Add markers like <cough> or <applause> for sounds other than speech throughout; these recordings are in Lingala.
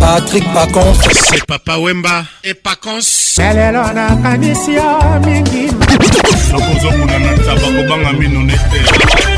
patrik pacon se papa wemba e pacons elelo nakanisi yo mingi nakozomona na taba kobanga mino nete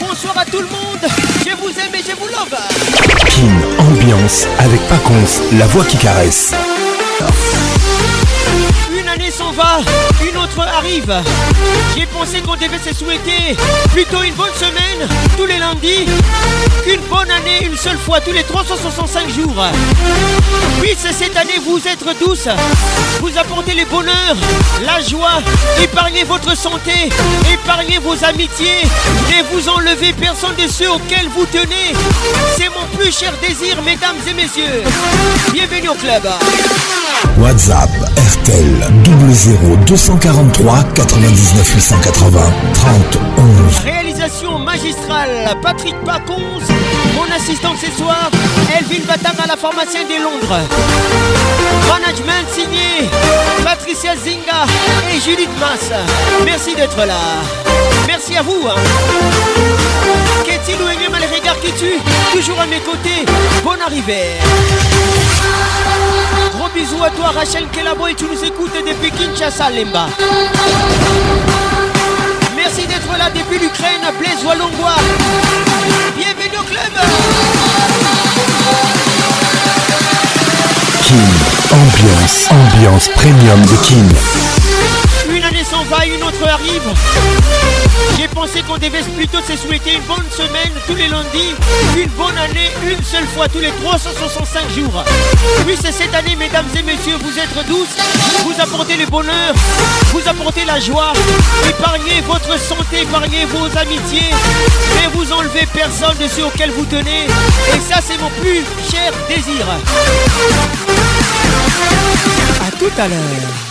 bonsoir à tout le monde. Je vous aime et je vous love. Kim Ambiance avec Paconce, la voix qui caresse s'en va, une autre arrive. J'ai pensé qu'on devait se souhaiter plutôt une bonne semaine tous les lundis, une bonne année une seule fois tous les 365 jours. Puisse cette année vous être douce vous apporter le bonheur, la joie, épargner votre santé, épargner vos amitiés, et vous enlever personne de ceux auxquels vous tenez. C'est mon plus cher désir, mesdames et messieurs. Bienvenue au club. WhatsApp RTL 00243 243 99 880 30 Réalisation magistrale Patrick Pacons, mon assistant ce soir, Elvin à la Formation des Londres. Management signé Patricia Zinga et Judith Mass. Merci d'être là. Merci à vous. Hein. Qu'est-il ou aimé mal regard qui tue Toujours à mes côtés. Bonne arrivée. Bisous à toi Rachel Kelaboy, et tu nous écoutes depuis Kinshasa Lemba. Merci d'être là depuis l'Ukraine, Blaise Walongois. Bienvenue au club. Kim ambiance, ambiance premium de Kim s'en va, une autre arrive. J'ai pensé qu'on devait plutôt se souhaiter une bonne semaine tous les lundis, une bonne année une seule fois tous les 365 jours. Puis c'est cette année, mesdames et messieurs, vous êtes douces, vous apportez le bonheur, vous apportez la joie, épargnez votre santé, épargnez vos amitiés, mais vous enlevez personne de ceux auxquels vous tenez. Et ça, c'est mon plus cher désir. à tout à l'heure.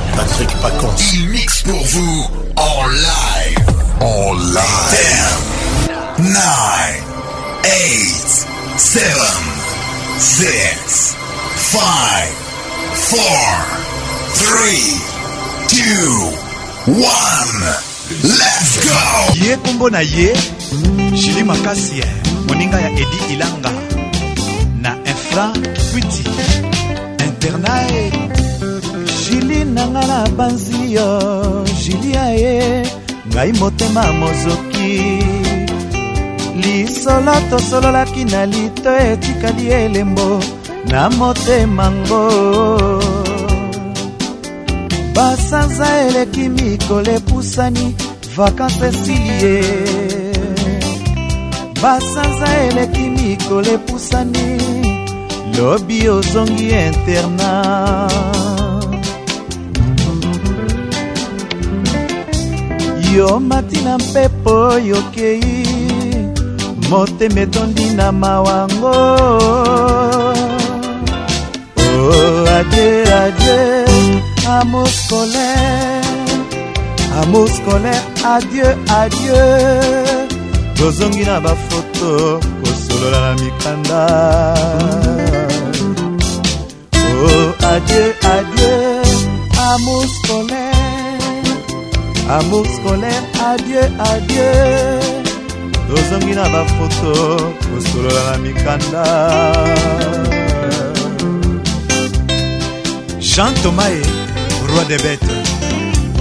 Patrick Pacons. Il mixe pour vous en live. En live. 10, 9, 8, 7, 6, 5, 4, 3, 2, 1. Let's go! ye kombo na ye shili makasi eh, moninga ya edi ilanga na infra kwiti internae elongi na nga na banzi yo julia ye ngai motema mozoki lisolo tosololaki na lito etikali elembo na motemango basanza eleki mikolo epusani vakanse esili ye basanza eleki mikolo epusani lobi ozongi internat yo mati na mpepo yokei motema etondi na mawango oh, adie adie amour scolaire amour scolaire adie adie tozongi na bafoto kosolola na mikanda oh, adie adie amour scolaire amour scolaire adieu adieu tozongi na bafoto kosolola na mikanda jean tomae roi de bete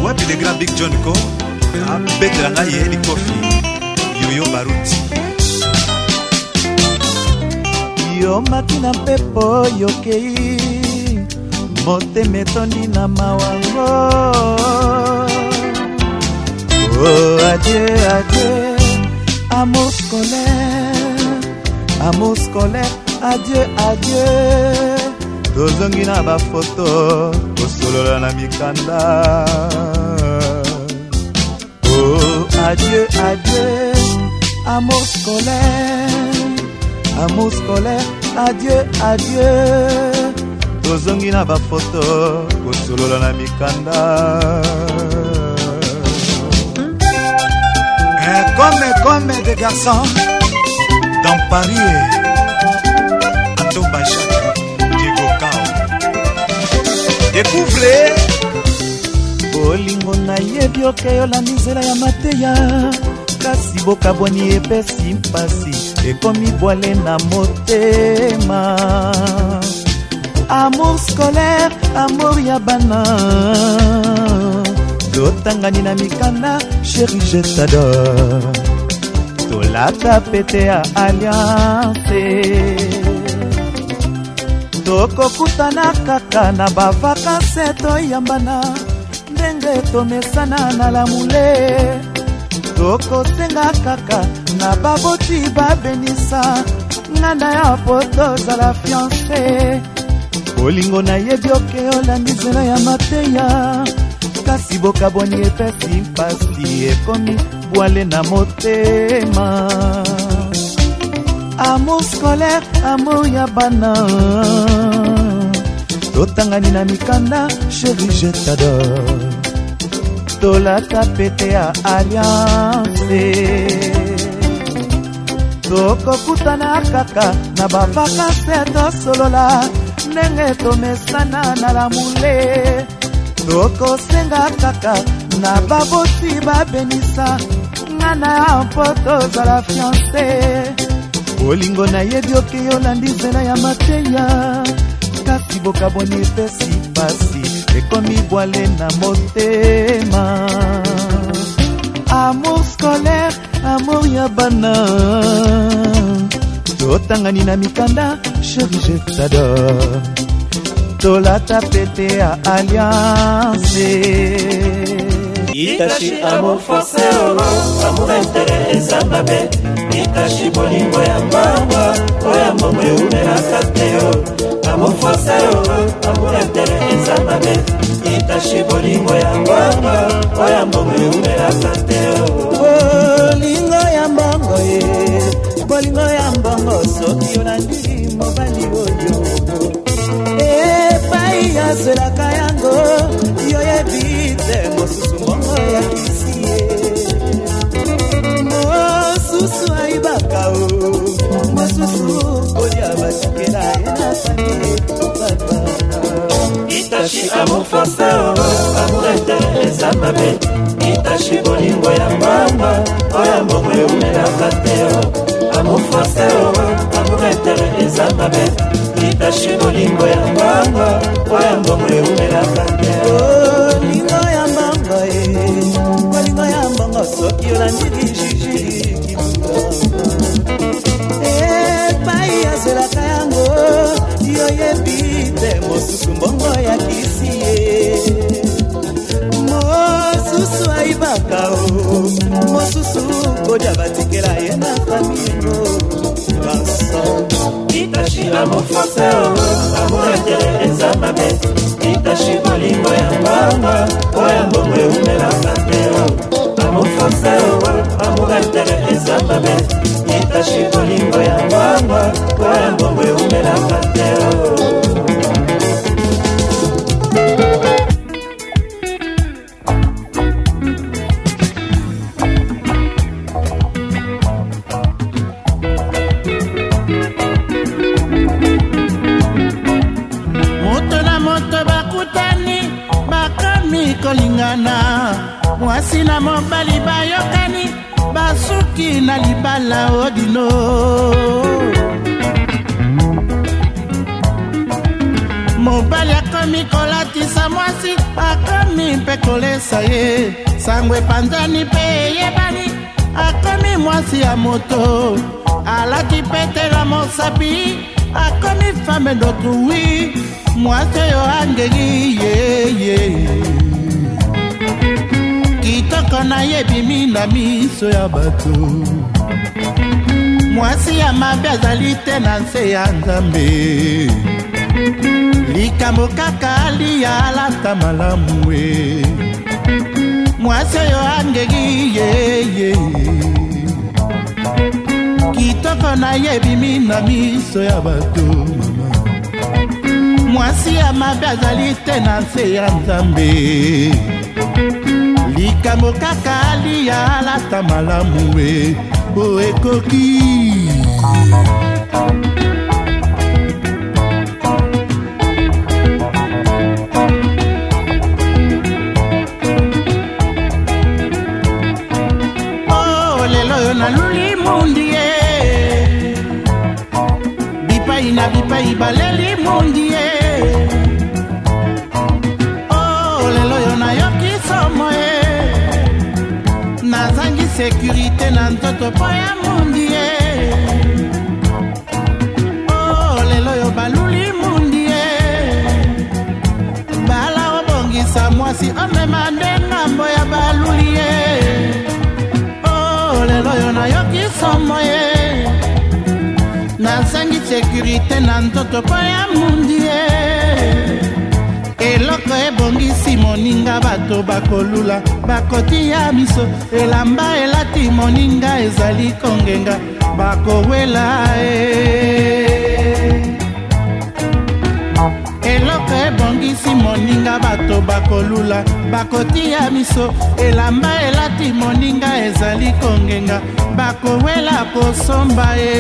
wapi le grand big john co abetela ngai ye likofi yoyo baruti yomaki na mpepo yokei motema etondi na mawango Oh adieu, adieu, amour scolaire, amour scolaire, adieu, adieu. tozongi na bafoto kosolola na mikanda oh adieu adieu amour scolaire amour scolaire adieu adieu tozongi na bafoto kosolola na mikanda Comme, comme des garçons dans Paris et Anto Bachak, Diego Kao. Découvrez bolingo nayebi okeyola mizela ya mateya kasi bokabwani epesi mpasi ekomi bwale na motema amour scolaire amour ya bana totangani na mikanda sheri jetador tolata pete ya alliance tokokutana kaka na bavakanse toyambana ndenge tomesana na lamule tokosenga kaka na baboti babenisa ngana ya po tozala fiance bolingo nayebi oke olandi nzela ya mateya kasi bokabwani epesi mpasi ekomi bwale na motema amour scolaire amour ya bana totangani na mikanda sheri je tadore tolata pete ya alliance tokokutana kaka na bavakanse tosolola ndenge tomesana na lamule tokosenga kaka na baboti babenisa nga na mpo tozala fiance bolingo nayebi okei olandi nzela ya mateya kasi bokaboni epesi pasi ekomi bwale na motema amour scolaire amour ya bana totangani na mikanda sheri jetador tolata pete ya alliance itashi amour force olo amour intere eza mabe itashi bolingo ya mawa oya momo eumelaka te yo amour force olo amour intere eza mabe itashi bolingo ya mawa oya momo eumelaka te yo bolingo ya mbongo ye bolingo ya mbongo soki yo nandiki naselaka yango yoyebi te mosusu mbongo yakisi ye mosusu ayibaka o mosusu kolia basikela ye na sani papa itashi amour force o amour ete eza mabe itashi bolingo ya mama oyo mbongo eumelaka te o amour force o amour etere eza mabe kitashi bolingo ya mbanga oya mbongo eumelaka te oh, bolingo ya mbanga ye bolingo ya mbanga soki olandi lijiji e, epai azelaka yango yoyebi te mosusu mbongo ya kisi ye mosusu ayibaka o mosusu koja batikela ye na famio mobasa itashina mofose amonete eza mabe itashi bolingo ya mbanga oya mbongo eumelaka te oh. amofose oh, amoratere eza mabe itashi bolingo ya mbanga oya mbongo eumelaka te oh. na ye sango epanzani mpe eyebani akomi mwasi ya moto alati petela mosapi akomi fame d'autrui mwasi oyo angeli yeye kitoko nayebimi na miso ya bato mwasi ya mabe azali te na nse ya nzambe likambo kaka aliya alata malamu e mwasi oyo angeki yeye kitoko nayebimi na miso ya bato mama mwasi ya mabe azali te na nse ya nzambe likambo kaka aliyalata malamu we po ekoki oyo naluli mundi ye bipai na bipai baleli mundi ye o oh, lelo oyo nayoki somo ye nazangi sekurite na nzoto mpo ya mundi ye o oh, lelo oyo baluli mundi ye bala obongisa mwasi omema nayokisomo ye nasengi sekurite na nzoto mpo ya mundi ye eloko ebongisi moninga bato bakolula bakoti ya miso elamba elati moninga ezali kongenga bakowela e eh. ebongisi moninga bato bakolula bakotia miso elamba elati moninga ezali kongenga bakowela kosomba ye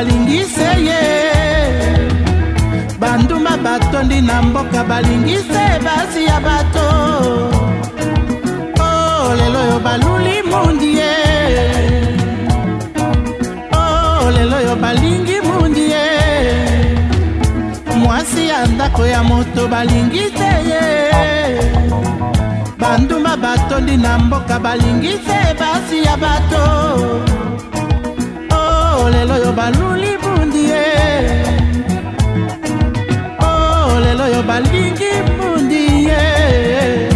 balingise ye banduma batondi na mboka balingise basi ya bato o oh, lelo oyo baluli mundi ye o oh, lelo oyo balingi mundi ye mwasi ya ndako ya moto balingise ye banduma batondi na mboka balingise basi ya bato lelo oyo baluli bundi ye o oh, lelo oyo balingi bundi ye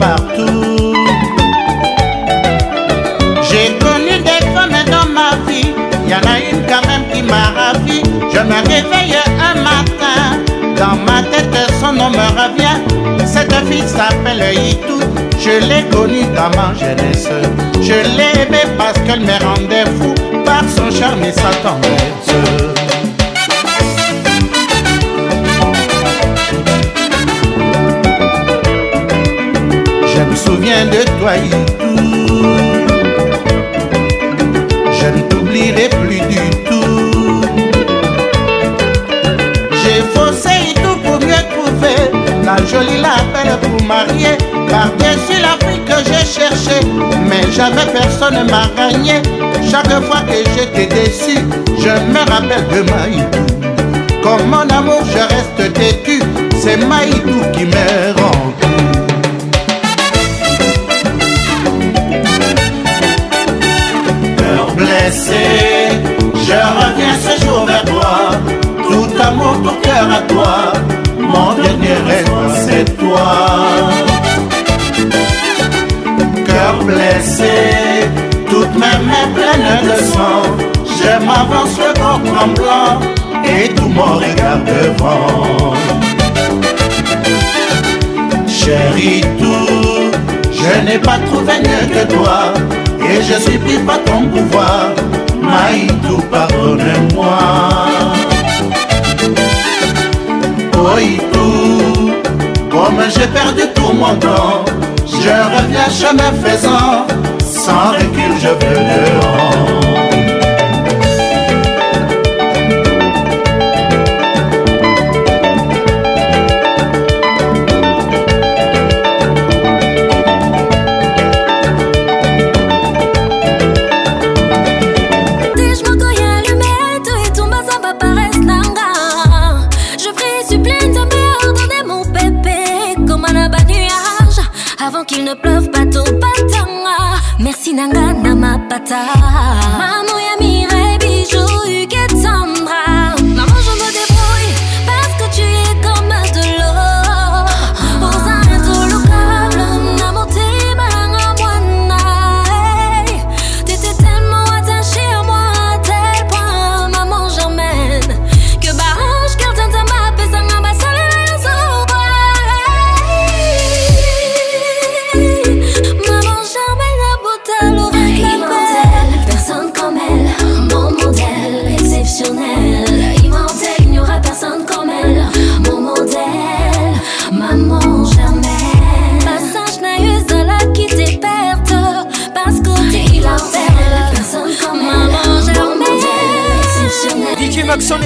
partout. J'ai connu des femmes dans ma vie, il y en a une quand même qui m'a ravi. Je me réveille un matin, dans ma tête son nom me revient. Cette fille s'appelle Itou, je l'ai connue dans ma jeunesse. Je l'ai parce qu'elle me rendait fou par son charme et sa tendresse. souviens de toi Je ne t'oublierai plus du tout. J'ai faussé, tout pour mieux trouver la jolie lapelle pour marier. Car c'est la fille que j'ai cherchée, mais jamais personne ne m'a gagné. Chaque fois que j'étais déçu, je me rappelle de Maïou. Comme mon amour, je reste têtu, c'est Maïdou qui me rend. blessé. Je reviens ce jour vers toi, tout amour, pour cœur à toi. Mon dernier rêve, c'est toi. Cœur blessé, toutes mes mains pleines de sang. Je m'avance le corps blanc et tout mon regard devant. Chérie, tout, je n'ai pas trouvé mieux que toi et je suis pris par ton pouvoir. Maïtou, pardonne-moi. Oïtou, comme j'ai perdu tout mon temps, je reviens chemin faisant, sans recul je veux le tard. Maman y a mis bijoux,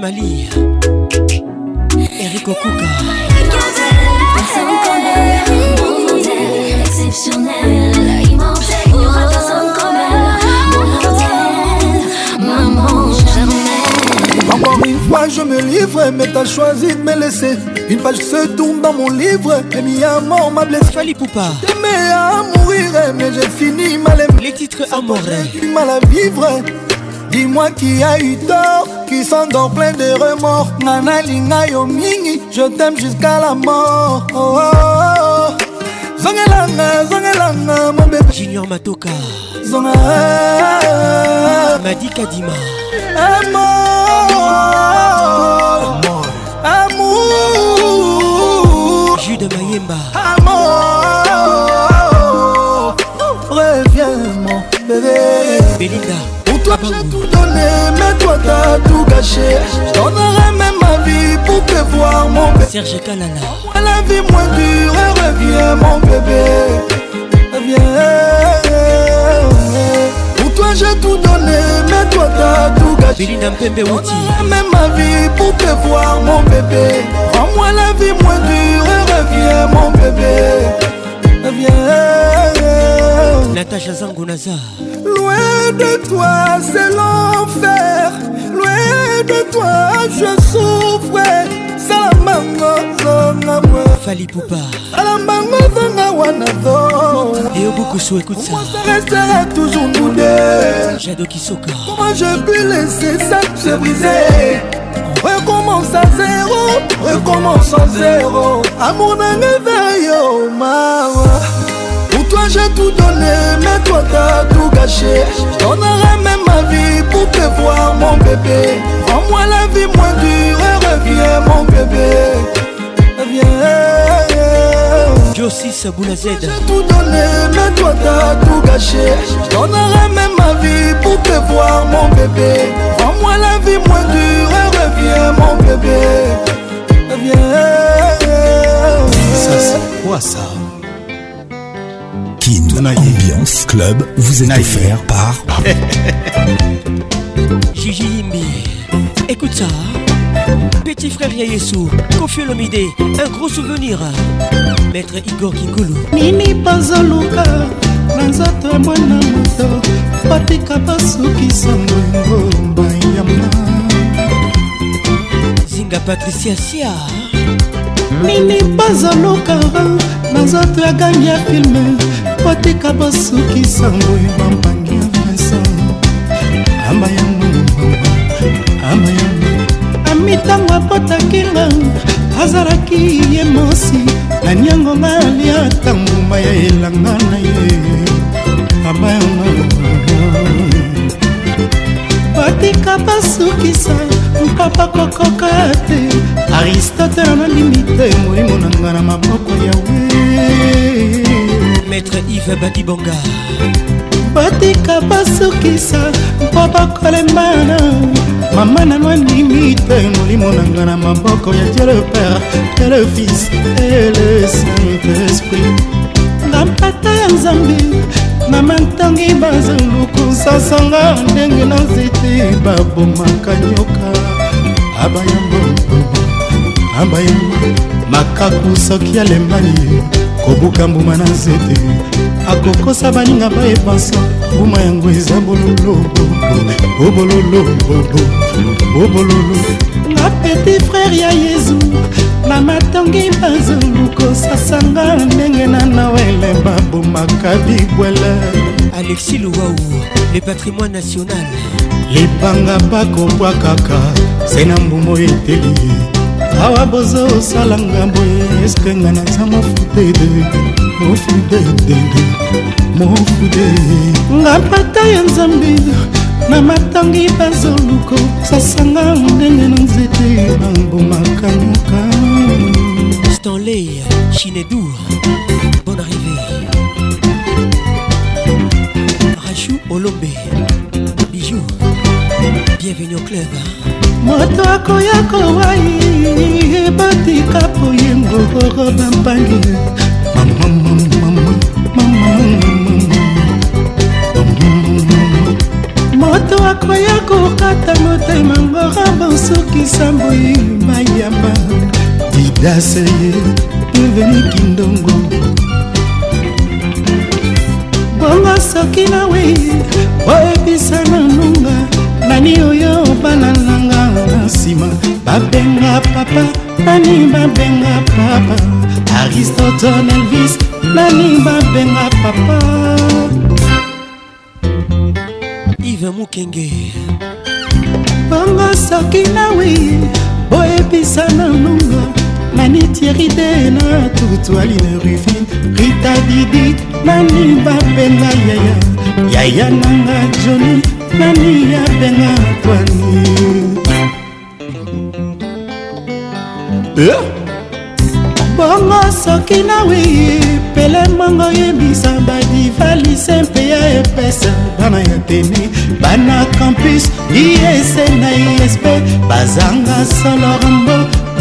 Mali, Eric Okuka. Personne comme elle, exceptionnel, il Il n'y aura personne comme elle, Maman modèle, maman Encore une fois, je me livre, mais t'as choisi de me laisser. Une page se tourne dans mon livre, et mi amour m'a blessé. Fali Poupa. T'aimais à mourir, mais j'ai fini mal aimé. Les titres amorés. Du mal à vivre. Dis-moi qui a eu tort qui sont dans plein de remords nana linga yo mingi je t'aime jusqu'à la mort oh, oh, oh. la mon bébé junior matoka zonga madi kadima amour amour, amour. de mayemba amour reviens mon bébé Belinda pour toi j'ai tout donné toi t'as tout gâché Je donnerai même ma vie pour te voir mon bébé Serge Kalala La vie moins dure, reviens mon bébé Reviens Pour toi j'ai tout donné, mais toi t'as tout gâché Je donnerai même ma vie pour te voir mon bébé Rends-moi la vie moins dure, reviens mon bébé Reviens Natacha Zangunaza de toi, c'est l'enfer. Loin de toi, je souffre. Salamango, zonga moi. Fali Poupa. Salamango, zonga wana zo. Et au Bokusu, écoute ça. Moi, ça restera toujours nous deux. Jado Kisoka. Comment je puis laisser ça se briser? Recommence à zéro, recommence à zéro. Amour n'a veille, oh, maman. toi j'ai tout donné, mais toi t'as tout gâché. aurais même ma vie pour te voir, mon bébé. Rends-moi la vie moins dure et reviens, mon bébé. Reviens. aussi J'ai tout donné, mais toi t'as tout gâché. aurais même ma vie pour te voir, mon bébé. Rends-moi la vie moins dure et reviens, mon bébé. Reviens. Ça, c'est quoi ça? ambiance, club vous êtes offert par <laughs> Gigi Écoute ça. Petit frère Yayesu, Kofi Olomide, un gros souvenir. Maître Igor Kikoulou Mimi bazoluka na nzoto Patika mwana moto qui s'en bayama. Zinga Patricia Sia. Mimi bazoluka na nzoto filme otika bosukisa ngoyo bampangi ya vincent amba yango mobamba amba yango amitango abotakinga azalaki ye mosi naniango maliata nguma ya elanga na ye amba yango batika basukisa mpapa kokoka te aristotele analimi te molimo na nga na maboko yawe maître yves bakibonga batika basukisa mpo bakolembana mama nano andimi te molimo na nga na maboko ya dieu le père et le fils et le saint-esprit na mpata ya nzambe na mantangi bazuluku sasanga ndenge na nzete babomaka nyoka abayambo abayambo makaku soki alembani kobuka mbuma na nzete akokosa baninga bayepansa mbuma yango eza bololobobololobobo bobololo la petit frère ya yezu na matongi bazungu kosasanga ndenge na nawele babomaka bibwele alexi louwau le patrimoine national libanga bakobwa kaka se na mbumo eteli awa boza osalanga boye eske nga naza mofudede mofudedede mofude nga pata ya nzambe na matangi bazoluko sasanga ndenge na nzete bambomaka moka stanley chinedour bonne arrivée rachou olombe bijou bienvenue au club moto akoya kowai ebotika poyengo koroba mpangi moto akoya kokata motema ngorabo soki samboi mayama didaseye deveni kindongo bongo soki nawe oyebisa nanunga nani oyo bana nanga na nsima babenga papa nani babenga papa aristoton elvis nani babenga papa ive mokenge bongo soki nawi boyebisa na nongo nani tieri de na tutualine rufine rita didi nani babenga yaya yaya nanga joni nani abenga kwani eh? bongo soki nawi pele mbongo yebisa badivalise mpe ya epesa bana ya tene bana campus iese na isp bazanga solormbo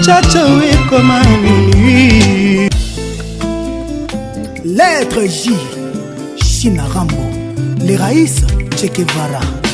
chacho ekoma minui lettre j china rambo leraïs chekevara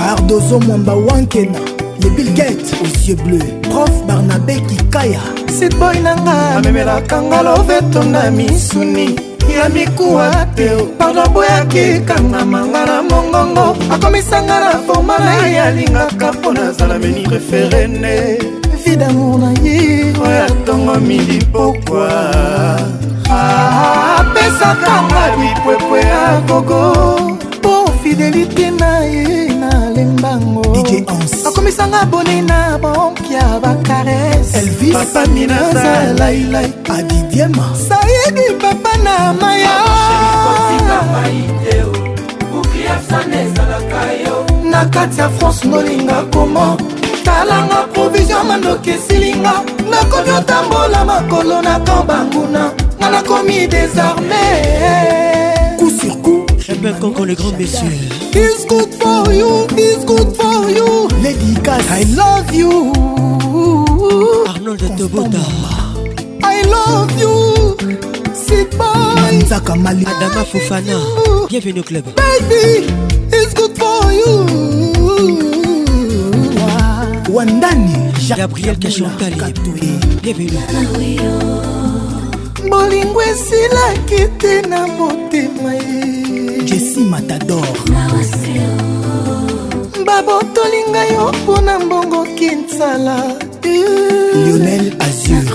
cardozo mwamba wankena le bilgate aux yeux bleus prof barnabe kikaya sitboy nanga amemelakanga loveto na misuni ya mikuwa te pardaboyaki kangamanga na mongongo akomisanga na forma na ye alingaka mpo nazala meni preferene vi damour na ye oyo atongo mili pokwa apesakanga ah, ah, ah, bipwepwe ya gogo akomisanga abone na banke ya bakaresepapamirazalailai adidiema saidi papa na maya na kati ya france ngolinga komo talanga provizio mandoki esilinga nakomi otambola makolo na kamp banguna nga nakomi desarme Club Coco, le grand messieurs. It's good for you, it's good for you. Lady Cass, I love you. Arnold Tobota, I love you. C'est pas Mali. Adama Fofana, bienvenue au club. Baby, it's good for you. Wandani, Gabriel Kachantali, bienvenue. bolingo esilaki te na motema ye jesi matador babotoli ngai yo mpona mbongo kinsala lionel azur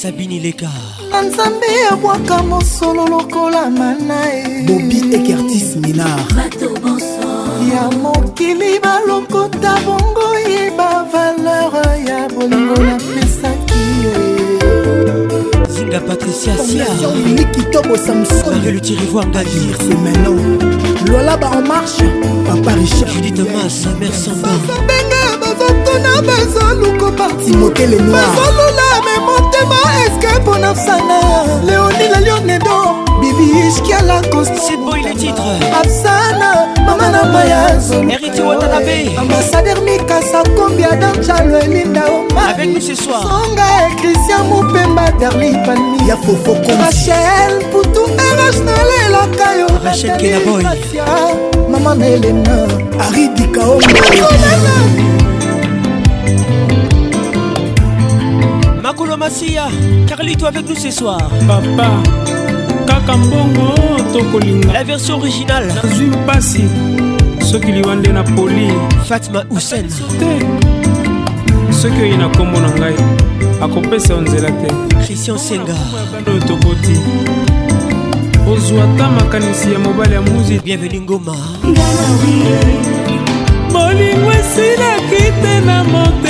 sabini leka na nzambe abwaka mosolo lokola manae bobi ekertis minar ya mokili balokota bongo ye bavaleur ya bolingo napesaki Linga Patricia Siaarelu Tirivoir Ngadir Semeno Lola ba en marche Papa Richard Judith Mas Mère Samba Benga bazotona bazoluko parti Motele Noir Bazolula me motema eske pona sana Léonie la Lionne d'or Bibi Ishkiala Constance titre titres absana mama na maya héritier watanabe ambassadeur mikasa kombi adam chalo elinda avec nous ce soir songa et christian mopemba darli pani ya fofoko rachel Poutou, erage nalelaka Lakayo rachel kenaboy mama na elena aridika omo Makolo Massia, Carlito avec nous ce soir. Papa. tozalaka mbongo tokolinga la version originale nazwi mpasi soki liwa nde na poli fatima husen te soki oyi na nkombo na ngai akopesa yo nzela te christian senga oyo tokoti ozwa ta makanisi ya mobali ya muzi bienvenu ngoma bolingo esilaki te na moto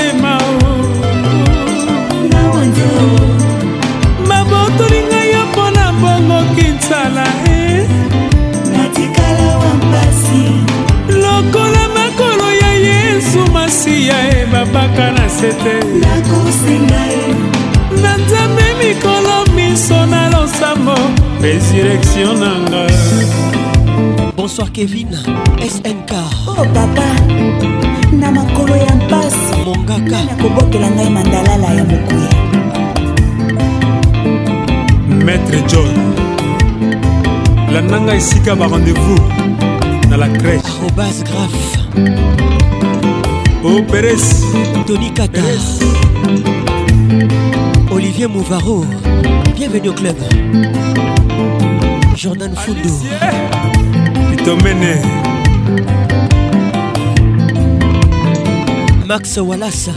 nakosi ya ye babaka na se te na nzambe mikolo miso na losambo résurrection nanga bonsoir kevin snk oh papa na makolo ya mpasi mongaka nakobokela ngai mandalala ya mokuya maître john landanga esika ba rendez-vous na la crèche arobas grave o oh, peres tony kata olivier mouvaro bienvenu au club jordan fundo pitomene eh. max walasa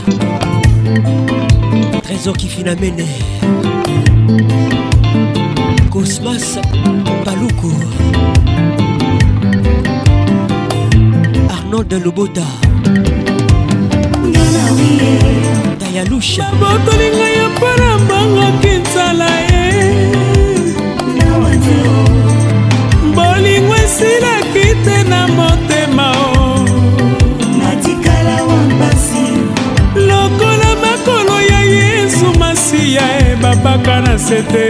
trésor kifinamene cosmas paluku arnold lobota bayalushabotoli ngai ya mpona mbangaki nzala ye bolingo esilaki te na motema o lokola makolo ya yesu masiya ebabaka na sete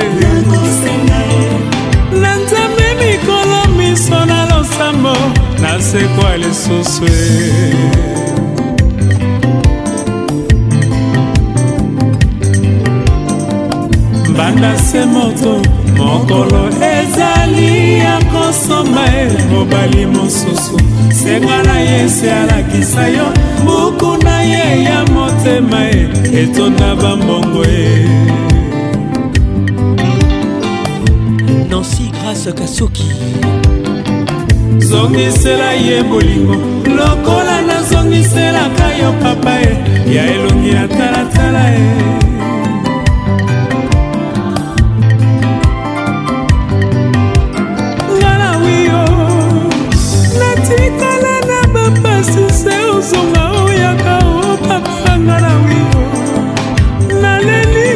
na nzambe mikolo miso na losambo nasekwa lisusu e landa se moto mokolo ezali ya kosomba e mobali mosusu senga na ye se alakisa yo buku na ye ya motema e etonda bambongo e nansi grâce kasoki zongisela ye bolingo lokola nazongiselaka yo papa e ya elongi ya talatala e kozonga oyaka opakolanga na wio naleli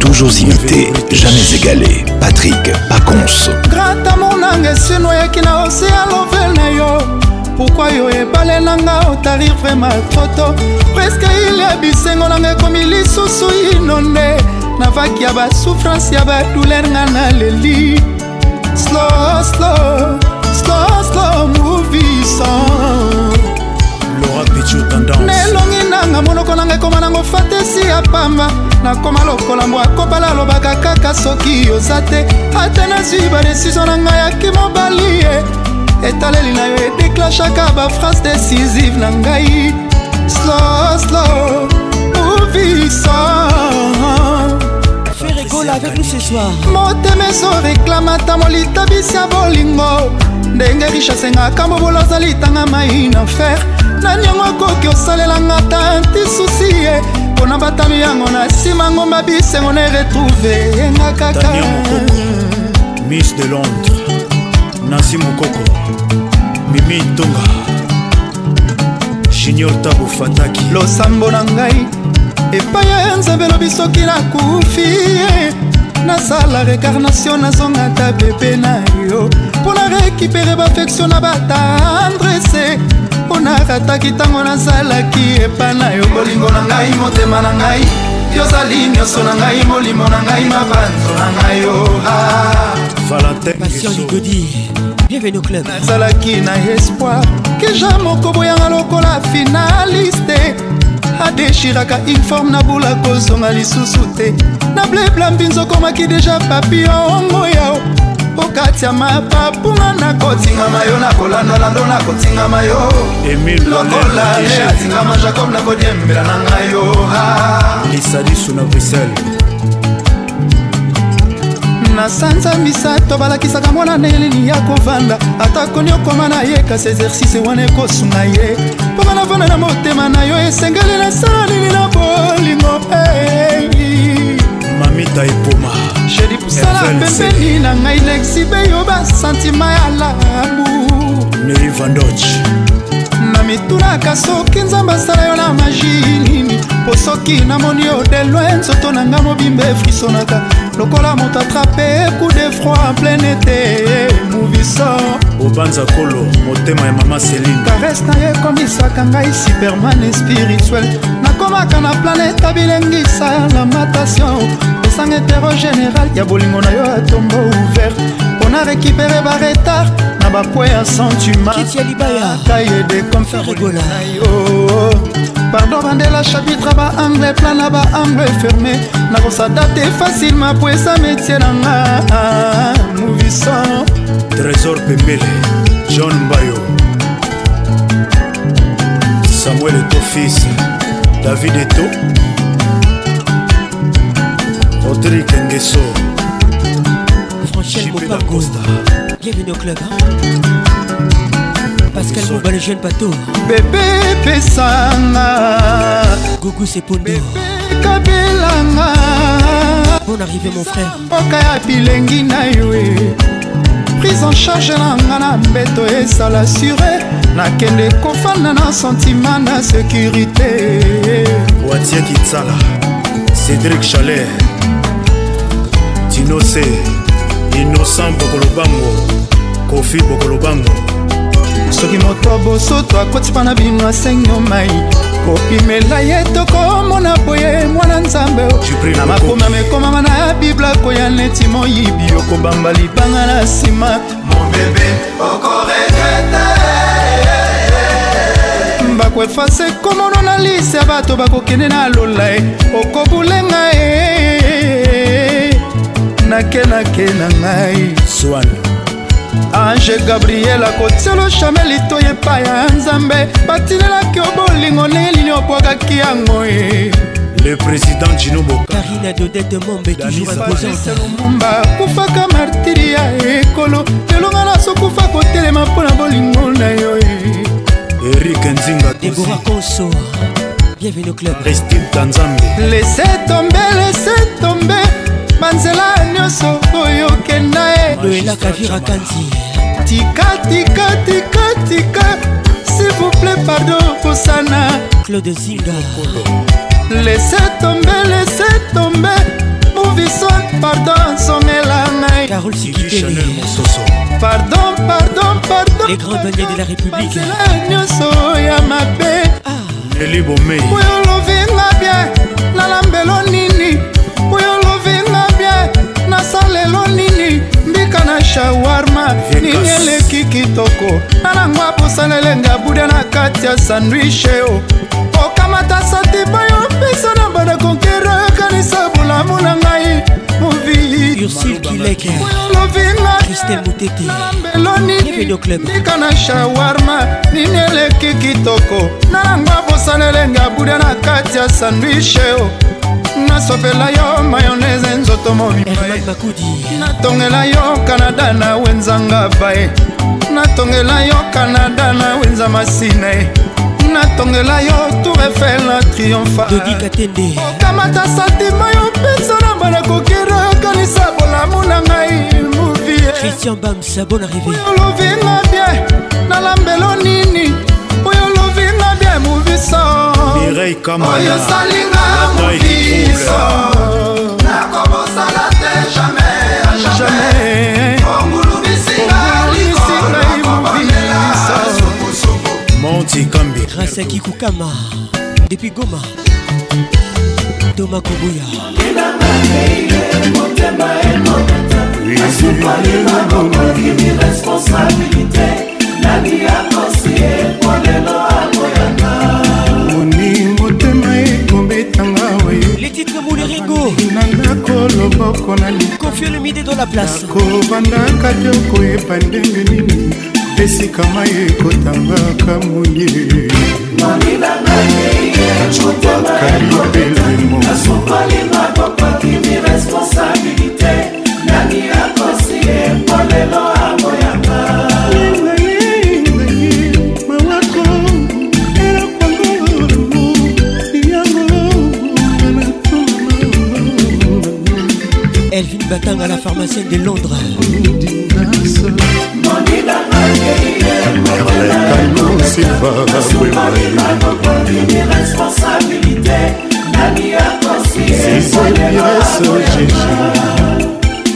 Toujours imité, jamais égalé. Patrick Pacons. Grâce à mon angesino yaki na océan lovel na yo. Pourquoi yo ebale nanga otarir vraiment trop tôt. Presque il ya bisengo nanga ekomi lisusu inonde. navaki ya basouffrance ya badouler nga na leli slow slow slow slow movisan lora pichu tendance nelongi nanga monoko nanga ekoma nango fatesi ya pamba nakoma lokola mbwa akopala alobaka kaka soki oza te ata nazwi badesizio na ngai yaki mobali ye etaleli na yo edeklashaka baphrase décisive na ngai slow slow movisan Paul avec nous ce soir motema ezoreklamata molitabisi ya bolingo ndenge richasengaka mobolo azali tanga mai na fer nani yango akoki osalelanga ta ntisusi ye mpona batano yango na nsima ngomba bisengo na eretrouve yenga kaka miss de londres nansi mokoko mimi ntonga junior tabo fataki losambo na ngai epai ya nzambe elobi soki nakufi ye eh. nasala rekarnation nazonga ata bebe na yo mpo na rekipere bafektio na batandrese mpo eh. narataki ntango nazalaki epa na yo bolingo na ngai motema na ngai yozali nyonso na ngai molimo na ngai mabanzo na ngai oa nazalaki na espoir ke ja moko boyanga lokola finaliste adeshiraka informe nabula kozonga lisusu te na bleblambi nzokomaki deja papi ongo yao okatia mapapuna nakotingama yo nakolandalando nakotingama yo lokola le atingama jacob nakodiembela na ngai yo lisadisu na bruxelles na sanza misato balakisaka mwana na elini ya kovanda ata koni okoma na ye kasi exercice wana ekosunga ye ndenge navanda na motema na yo esengeli nasala nini na bolingo mamita epoma sheri sala pembeni na ngai lexibe yo basantima ya labu neivandoch na mitunaka soki nzambe asala yo na magi nini mpo soki namoni yo delwe nzoto na ngai mobimba efrisonaka lokola moto atrape coup de froid en plein été moviso obanza kolo motema ya mama seline kares na ye ekomisaka ngai superman spirituel nakomaka na planete abilengisa na matation esanga heterogénéral ya bolingo na yo atombo ouvert mpona récupere baretard na bapoi ya sentiment kaye de conférgola bardo bandela chapitre baangle plan na baangle ferme nakosa te facilement po esa metie nanga movisan trésor pembele john mbayo samuel etofis david eto rodrik ngeso franchel costa bienvenue au club hein? pascal moba le jeune bateau bebe pesanga gugu sepondo kabelanga bon arrivé mon frère mboka ya bilengi na yo prise en charge nanga na mbeto esala sure nakende kofanda na sentima na sécurité watie kitsala cédrik chaler tinose innocent bokolobango kofi bokolobango soki moto abosoto akotipa na bino asengo mai kopimela ye tokomona boye mwana nzambe na makomi amekomama na bibla koya neti moyibi okobamba libanga na nsima bako efase komono na lise ya bato bakokende na lola e okobulenga e nakenake na ngai swan ange gabriel akotiolo chamel itoi epai ya nzambe batinelaki obolingo ndenge nini obwakaki yango ye le président jinobokarina dodete mombe toujourselumumba kufaka martiri ya ekolo lelonga nasokufa kotelema mpo na bolingo na yo erik nzinga debora koso bienvenue club christine tanzambe lese tombe lese tombe Manzela nyonso koyokenda ye loelaka virakanti tika tika tika tika s'il vous plaît pardon kosana claude zinga lese tombe lese tombe movisoir pardon songela ngai carol sikitele pardon pardon pardon les grands banniers de la république nyonso ya mabe ah. elibomei oyo olovinga bien nalambeloni shawarma nini eleki kitoko nanango apusana elenge abuda na kati ya sandwiche eh, o oh. okamata santima yo mpeso na bana konkera okanisa bolamu na ngai movilolovingaambelonitika na shawarma nini eleki kitoko nanango apusana elenge abuda na kati ya sandwiche eh, o oh. nasopela yo mayonese nzoto mobimaebakudi natongela yo kanada na wenzanga bae natongela yo kanada na wenza masina e natongela yo tour efel na triomfaokamata santima yo mpenza na banakokirekanisa bolamu na ngai moviolovinga bien mireille kamanaaoyosalinga mofisa nakobosala te jamai a jamai ongulubisinga likolokobanela supusupu monti kambi grâce akikukama depuis goma toma kobuya motema ekokata asupalinga bokoki miresponsabilité nani akosi ekolelo moule ringo nakoloboko na likofio lemide do la place kobandaka te okoyeba ndenge nini esika mai ekotangaka moye kalibelemo nani akosi epolelo batanga la pharmacienne de londres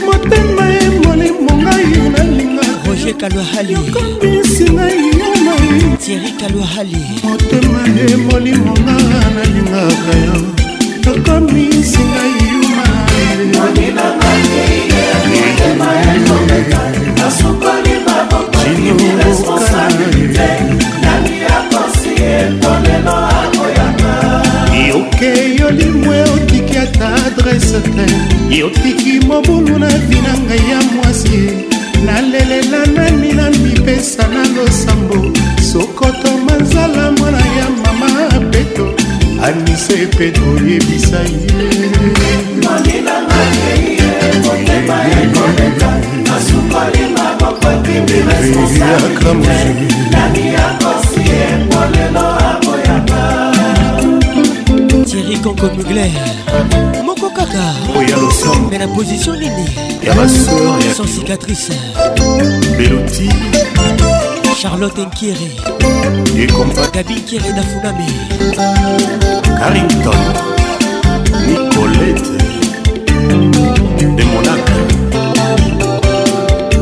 motema ye molimo ngai nalinga roger kalwahali yokombisi ngai yamai tieri kalwahali motema ye molimo nga nalingaka yo yokombisi ngai yumai yoke yolimwe otiki ata adrese te yotiki mobulu na vi na ngai ya mwasi nalelela nani na mipesa na losambo sokoto manzala mwana ya mama beto anise peto oyebisa ye thierry kanko mugler moko kaka oya losango me na position nini ya basor ya sans cicatrice beloti charlotte enkiri gabi nkiri na funami carrington nicolete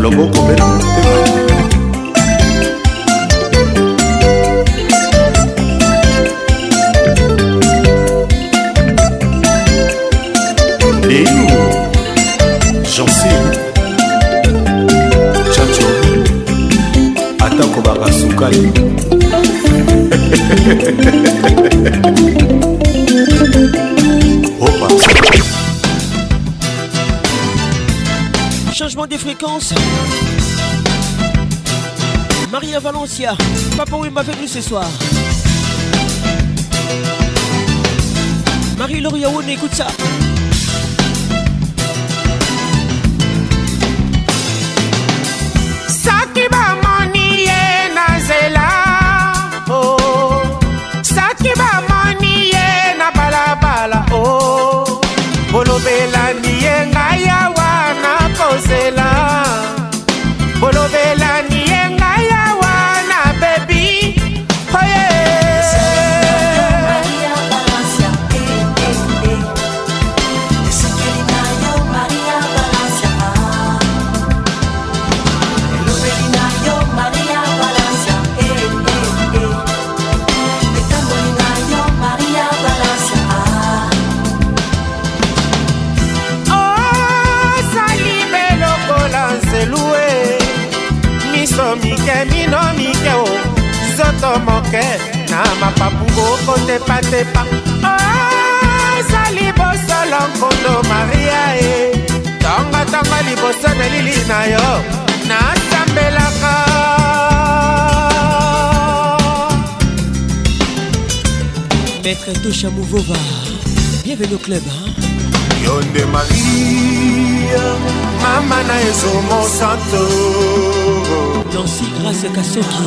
loboko Papa Papa m'a m'a nous ce soir. marie laurie Aoun, écoute ça. bongo kotepatepa osali ah, bosolo nkondo maria e eh. tongatonga liboso na lili na yo nasambelaka maître dosha mouvova bienvenu au club hein? yo nde maria mama na ezomo santo nansi grâce kasoki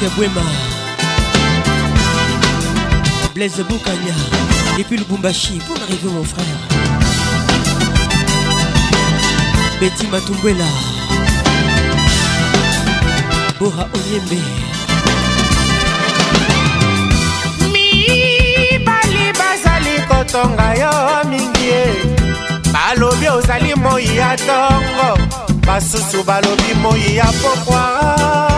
Patrick Bwema Blaise Boukania Depuis le Bumbashi Bon arrivé mon frère Betty Matumbuela Bora Onyembe mibali bazali kotonga yo mingi balobi ozali moi ya tongo basusu balobi moi ya pokwa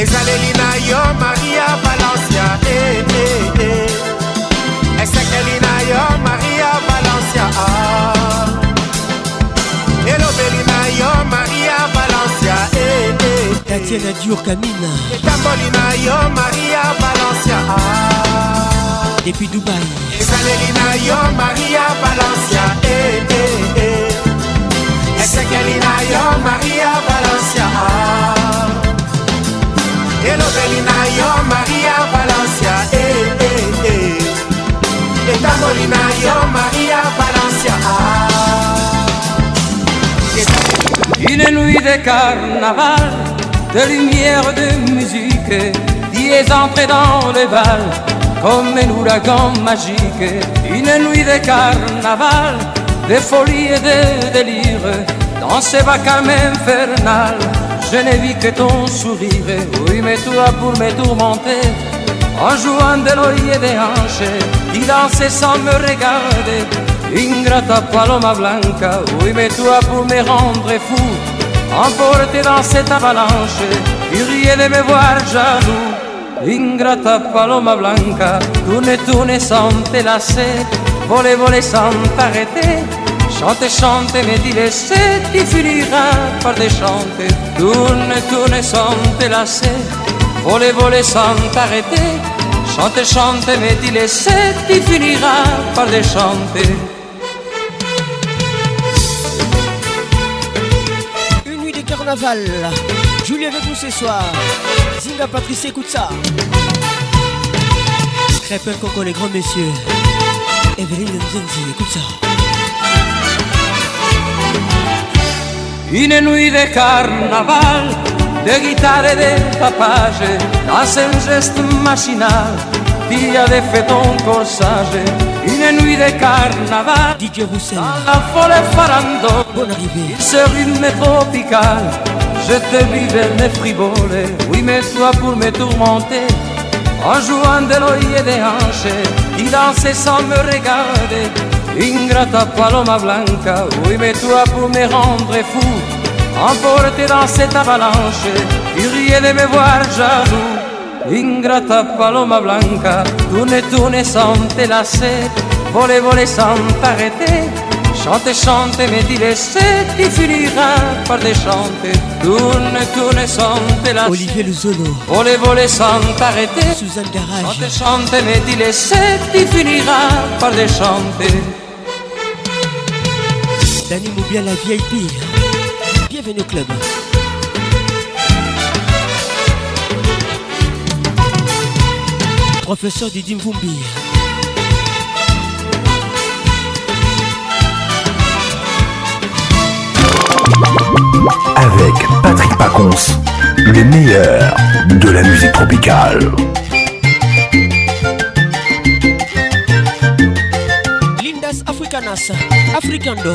ezaleli na yo maria valencia eh, eh, eh. esekeli na yo maria valencia ah. elobeli na yo maria valencia eh, eh, eh. tatiana dur kamina etamboli na yo maria valencia ah. depuis dubai ezaleli na yo maria valencia esekeli na yo maria valencia ah. maria valencia eh, eh, eh. maria valencia ah. une nuit de carnaval de lumière de musique qui est entrée dans les balles comme un ouragan magique une nuit de carnaval de folie et de délire dans ce vacarme infernal je ne vis que ton sourire. Oui, mais toi pour me tourmenter, en jouant de l'œil et des hanches, qui dansait sans me regarder. Ingrata paloma blanca, oui, mais toi pour me rendre fou, emporté dans cette avalanche, il riait de me voir jaloux. Ingrata paloma blanca, tourne, tourne sans te lasser, voler, voler sans t'arrêter. Chante, chante, mais dit laisser, tu finiras par déchanter. Tourne, tourne sans te lasser, voler, voler sans t'arrêter. Chante, chante, me dit laisser, tu finiras par déchanter. Une nuit de carnaval, Julie avec nous ce soir. Zinga Patrice, écoute ça. Très peu, coco, les grands messieurs. Evelyne Nzenzi, écoute ça. Une nuit de carnaval, de guitare et de tapage, dans un geste machinal, dia de feton corsage. Une nuit de carnaval, DJ la folle farando bonne arrivée, Sur une tropical, je te vivais mes frivoles, oui mais soit pour me tourmenter, en jouant de l'œil et des hanches, il dansait sans me regarder ingrata paloma blanca, oui mais toi pour me rendre fou, emporté dans cette avalanche, il riait de me voir jaloux. Ingrata paloma blanca, tourne, tourne sans te lasser, voler, voler sans t'arrêter, chante, chante, mais dis laisser, tu finiras par déchanter, tourne, tourne sans te lasser. Olivier volé Voler, voler sans t'arrêter, Suzanne Garage. Chante, chante, mais dis laisser, tu finiras par chanter Dani bien la VIP. Bienvenue au club. Professeur Didim Vumbi. Avec Patrick Pacons, Les meilleurs de la musique tropicale. Lindas Africanas, Africando.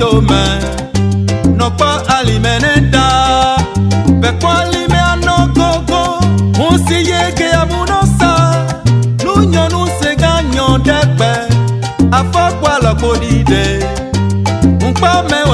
tome Nokpo alimeneta Pekpo alime anogogo Musi yege amunosa Nunyo nuse ganyo dekbe la lakbo dide Mkpa me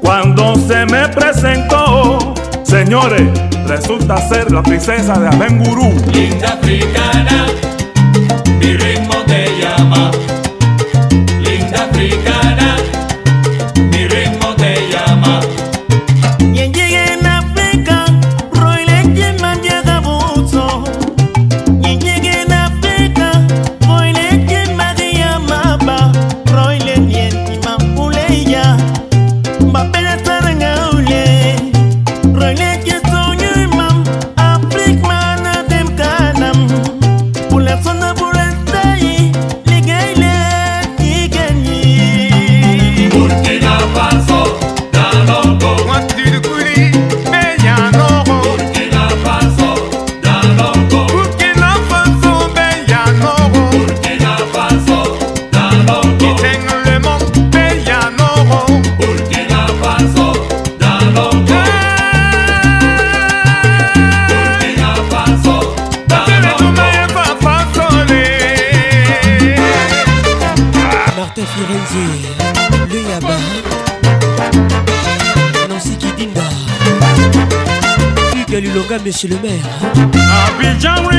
Cuando se me presentó, señores, resulta ser la princesa de Abengurú. Linda monsieur le maire. Abidjan, oui.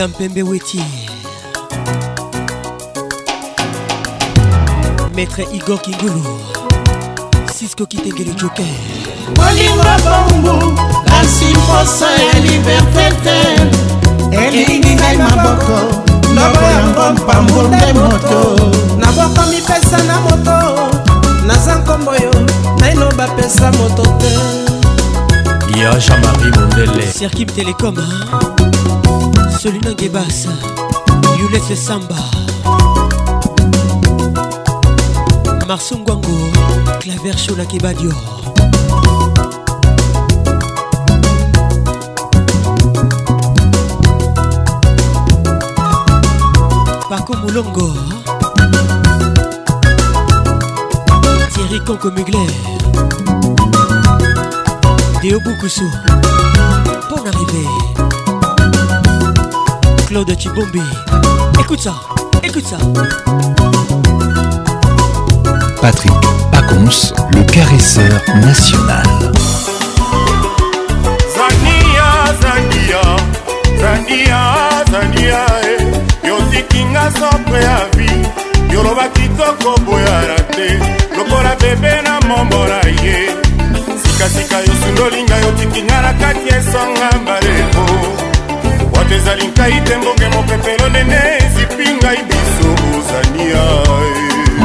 madame pembe weti maître igor kingulu sisko kitengele joker bolingo bombu kasi mposa ya liberté te elingi ngai maboko ndobo yango mpambu nde moto naboko mipesa na moto naza nkombo yo naino bapesa moto te ya jean-marie mondele serkim telecom solina gebas yulet samba marso ngwango claver shola kebadio pako molongo thierry conco mugler de Boukoussou Pour l'arrivée Claude Chibombi Écoute ça, écoute ça Patrick Pacons, le caresseur national Zania, Zania Zania, Zania eh. yotikinga sopre a vi va toko boyara te lokola bebe na mombola ye sikasika yo sundolinga yo tikinga na kati esanga mbaleko wato ezali nkai te mbonge mopepelo nene ezipi ngai biso ozania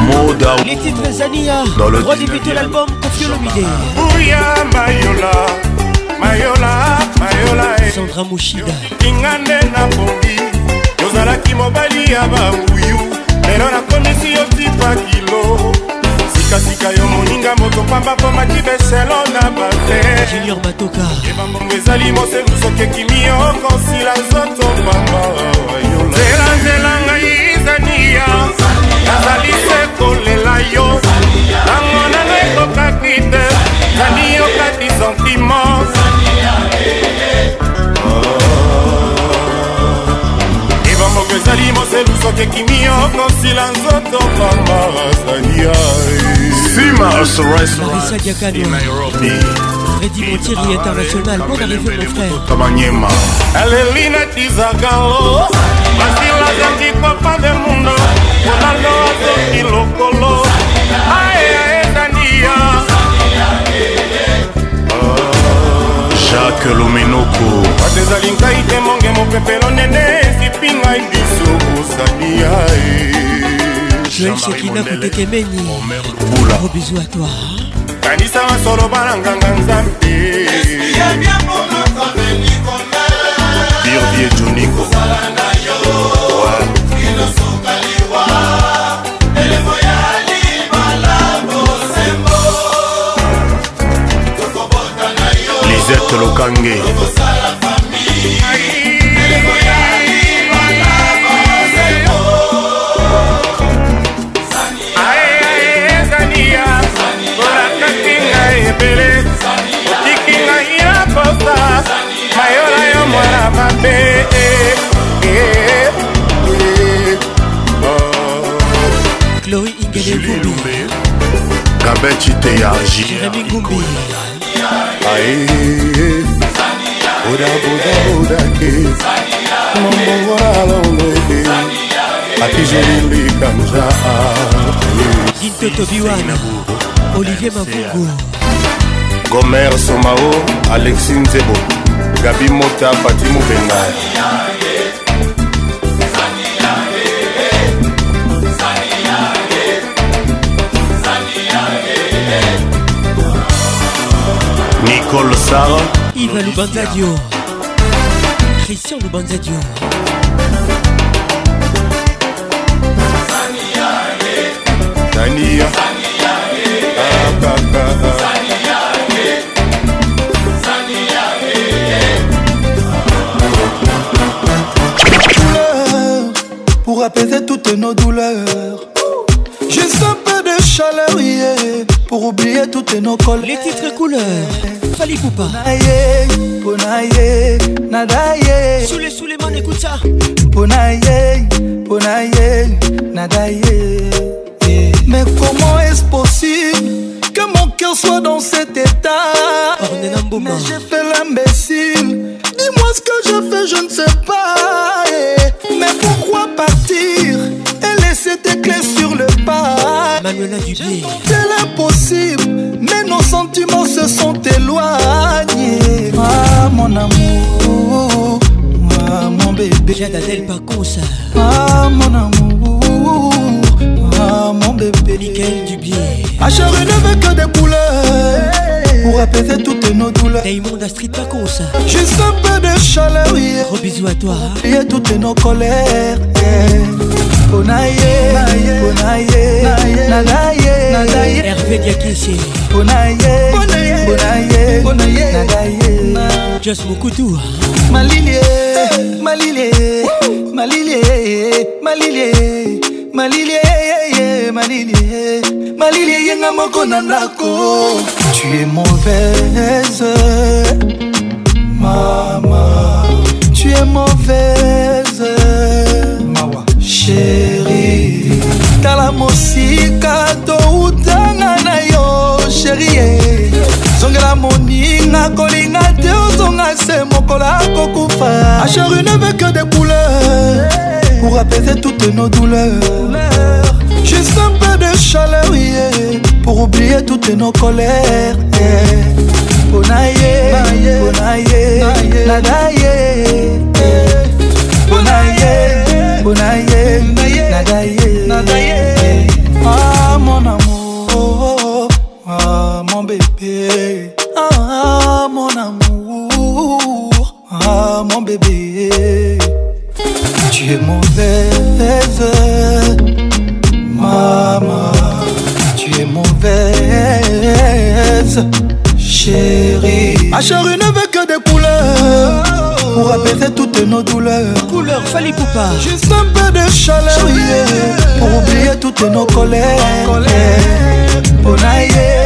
moda les titres zania roi débuté l'album kofiolomide buya mayola mayola mayola eh. sandra mushida kinga nde nakomi yozalaki mobali ya babuyu lelo nakomisi yo tipa kilo sikasika yo moninga moto pamba mpo makiba eselo na bafejunior batoka ebambongo ezali mosefu soki ekimi okosila nzoto pamba nzela nzela ngai zania nazali se kolela yo nango nanga ekokaki te nani yoka disentiment ezali moselu soki ekimi yo kosila nzoto bamarazalia marisa diakanoredimotieri international bon arrivé mon frère alelina tizagalo basila azangi papa de mundo ronaldo azoki lokolo ae aedania jacques lomenoko bato ezali ngai te monge mopepelo nene esipi ngai biso ozali ya joel sekina kutekemeni gros bizu a toi kanisa masolo bana nganga nzambe birvie joniko Charlotte Lokange ebele otiki eh, eh, eh, oh. ngai ya posa mayola yo mwana mabe chloe ingelebumbi gabin citeya jiremi ngumbi aye bodabodaodake momowalalolede atijelilikanja dintotobiwana olivier mavugu gomer somao alexi nzebo gabi mota pati mobenga Nicole Sarr, Yves Lubanzadio, Christian Lubanzadio. Pour apaiser toutes nos douleurs, juste un peu de chaleur, pour oublier toutes nos colères. Les titres couleurs. Fali Poupa Ponaye, nadaye les Souleman, écoute ça Ponaye, ponaye, nadaye Mais comment est-ce possible que mon cœur soit dans cet état Mais j'ai fait l'imbécile Dis-moi ce que je fais, je ne sais pas Mais pourquoi partir et laisser tes clés sur Pamela Dubé. C'est l'impossible, mais nos sentiments se sont éloignés. Ah, mon amour, ah, mon bébé. Jadadel Paconsa. Ah, mon amour, ah, mon bébé. Michael Dubier. Acharé ne veut que des couleurs. Pour apaiser toutes nos douleurs. Raymond Astrid Paconsa. Juste un peu de chaleur, yeah. Gros bisous à toi. Et toutes nos colères, yeah. mpona ye mpona ye nala ye herve diakese mpona ye mpona ye mpona ye nala ye jos mokutu malilie malilie malilie malilie malilie malilie malilie yenga moko na ndako tu es mauvaise mama tu es mauvaise sheri tala mosika toutanga na yo sheri zongela moninga kolinga te ozonga se mokola kokufa asheri ne veut que des couleurs pour apaiser toutes nos douleurs juste un peu de chaleur yeah, pour oublier toutes nos colères yeah. bonaye bonaye nadaye bonaye mabo na ye nada ye nada ye ah mon amour ah mon bébé ah mon amour ah mon bébé tu es mauvaise maman tu es mauvaise chérie ma chérie ne veut des couleurs pour apaiser toutes nos douleurs. Couleur Fali Poupa. Juste un peu de chaleur, yeah, pour oublier toutes nos colères. Colère. Bonaïe.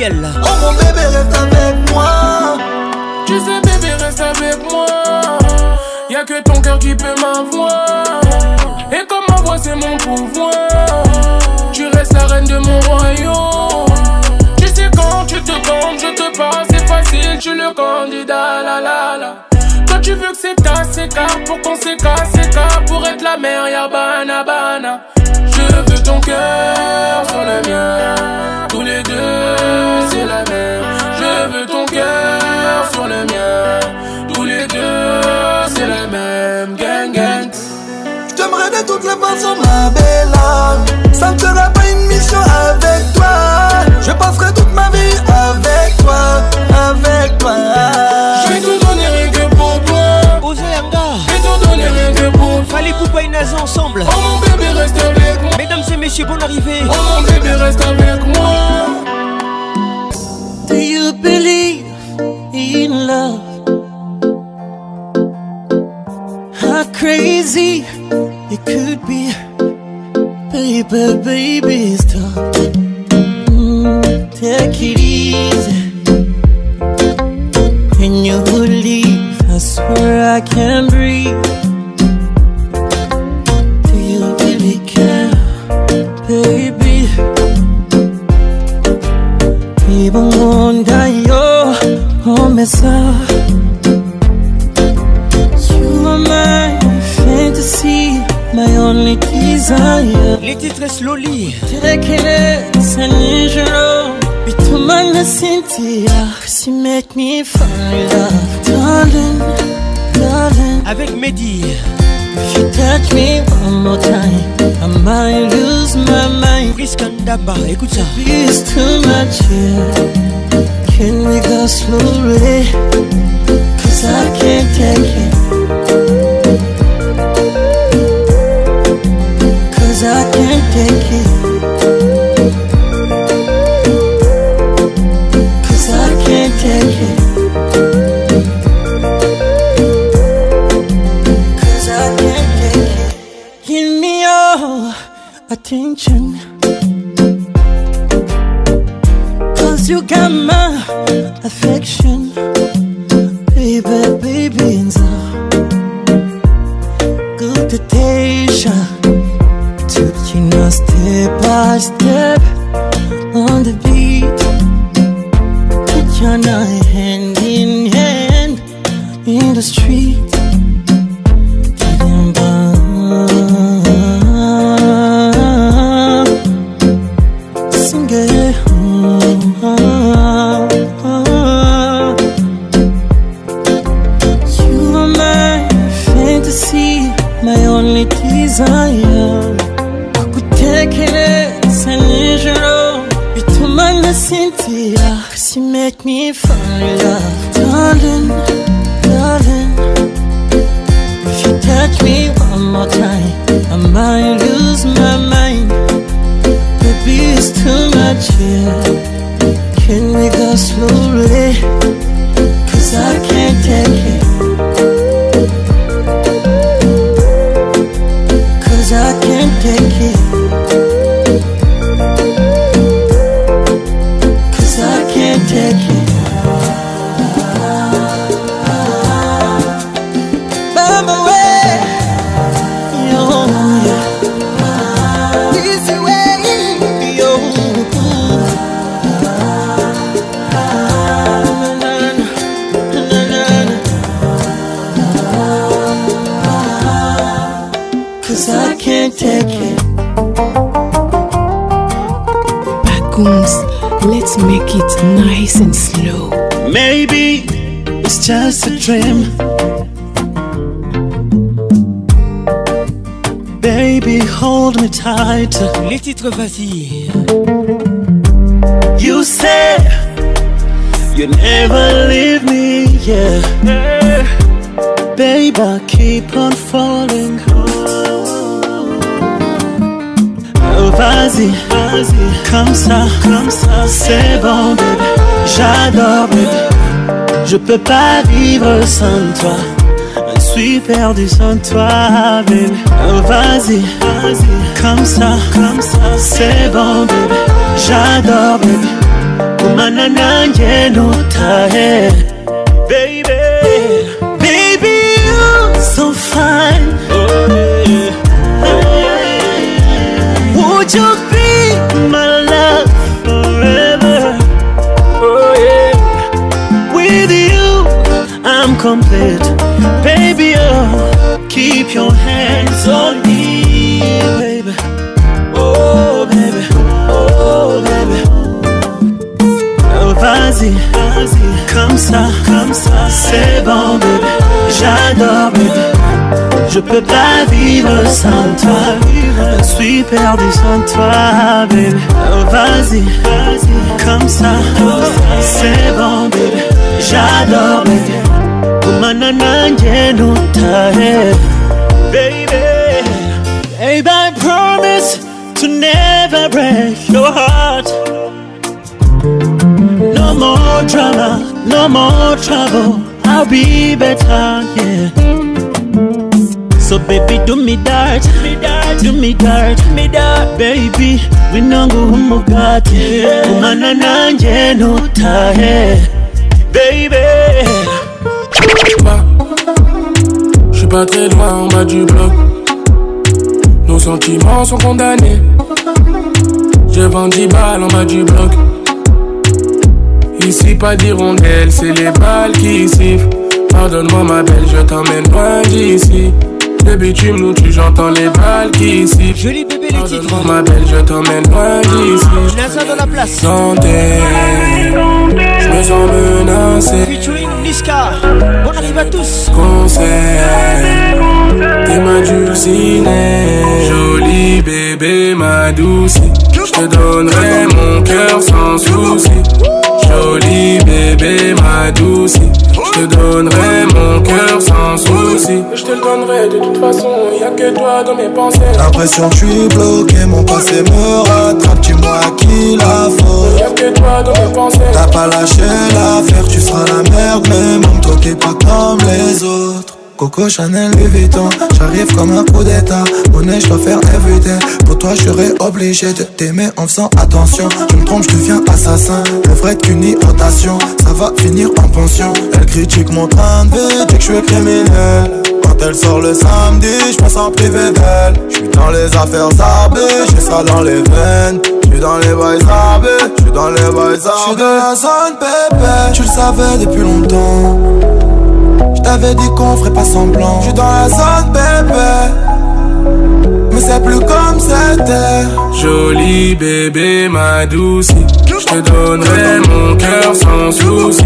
Oh mon bébé, reste avec moi. Tu sais, bébé, reste avec moi. Y'a que ton cœur qui peut m'avoir. Et comme ma c'est mon pouvoir. Tu restes la reine de mon royaume. Tu sais, quand tu te comptes, je te parle, c'est facile, tu le candidat. La la la. Quand tu veux que c'est ta, c'est pour qu'on s'écarte, c'est pour être la mère, y'a bana bana. Je veux ton cœur sur le mien. Tous les deux, c'est la même. Je veux ton cœur sur le mien. Tous les deux, c'est la même. Gang, gang. t'aimerais de toutes les façons, ma belle âme. Ça ne sera pas une mission avec toi. Je passerai toute ma vie avec toi. Avec toi. Je vais tout donner rien que pour toi. Oser Je vais tout donner rien que pour toi. Fallait couper une ensemble. Oh mon bébé, reste Mesdames et messieurs, bonne arrivée. Oh mon bébé, reste avec moi. Do you believe in love? How crazy it could be. Baby, baby, stop. Mm, take it easy. Can you leave? I swear I can't breathe. jamais ça. You my fantasy, my only desire. Les titres slowly. Taking it's unusual. Between the Cynthia, she make me fall in love, darling, darling. Avec Mehdi. If you touch me one more time, I might lose my mind. and Ndaba, écoute ça. It's too much, yeah. Can we go slowly? Cause I can't take it Cause I can't take it Cause I can't take it Cause I can't take it Give me your attention you got my affection. You say you never leave me, yeah. Baby I keep on falling. Oh, vas-y, vas-y, comme ça, comme ça, c'est bon, baby. J'adore, baby. Je peux pas vivre sans toi perdu sans toi, oh, Vas-y, comme ça, comme ça, c'est bon, J'adore, baby. Baby, you're so fine. Oh, Would you be my love forever? Oh, With you, I'm complete. Baby, oh, keep your hands on me, baby. Oh, baby, oh, baby. Oh, vas-y, vas-y, comme ça, comme ça, c'est bon, baby. J'adore, baby. Je peux pas vivre sans toi. Je suis perdu sans toi, baby. Oh, vas-y, vas-y, comme ça, comme ça, c'est bon, baby. J'adore, baby. gumana baby baby i promise to never break your heart no more drama no more trouble i'll be better yeah so baby, do me that, do me that, do me that, do me that, baby. We no umugati, yeah. umana nanje nutahe, baby. pas très loin en bas du bloc. Nos sentiments sont condamnés. Je vends 10 balles en bas du bloc. Ici, pas rondelles, c'est les balles qui sifflent. Pardonne-moi, ma belle, je t'emmène loin d'ici. Le bitume nous tu j'entends les balles qui sifflent. Joli bébé, les titres. ma belle, je t'emmène loin d'ici. ça dans la place. Santé, je me sens menacé. Niska. à tous. Conseil, tes mains dulcinées, joli bébé ma douce. Je te donnerai mon cœur sans souci. Joli bébé, ma douce. Je te donnerai mon cœur sans souci. Je te le donnerai de toute façon, y a que toi dans mes pensées. La pression, je suis bloqué, mon passé me rattrape. Tu vois qui la faute. Y a que toi dans mes pensées. T'as pas lâché l'affaire, tu seras la merde, mais même toi t'es pas comme les autres. Coco Chanel Louis Vuitton J'arrive comme un coup d'état Bonnet je dois faire éviter Pour toi je obligé de t'aimer en faisant attention Tu me trompe je deviens assassin Le vrai qu'une irritation Ça va finir en pension Elle critique mon train de vie que je suis criminel quand elle sort le samedi, je pense en privé d'elle. Je suis dans les affaires sabées, j'ai ça dans les veines. J'suis dans les boys je dans les boys Je suis de la zone, bébé, tu le savais depuis longtemps. Je t'avais dit qu'on ferait pas semblant. Je dans la zone, bébé. Mais c'est plus comme c'était. Joli bébé, ma douce. Je te donnerai mon cœur sans souci.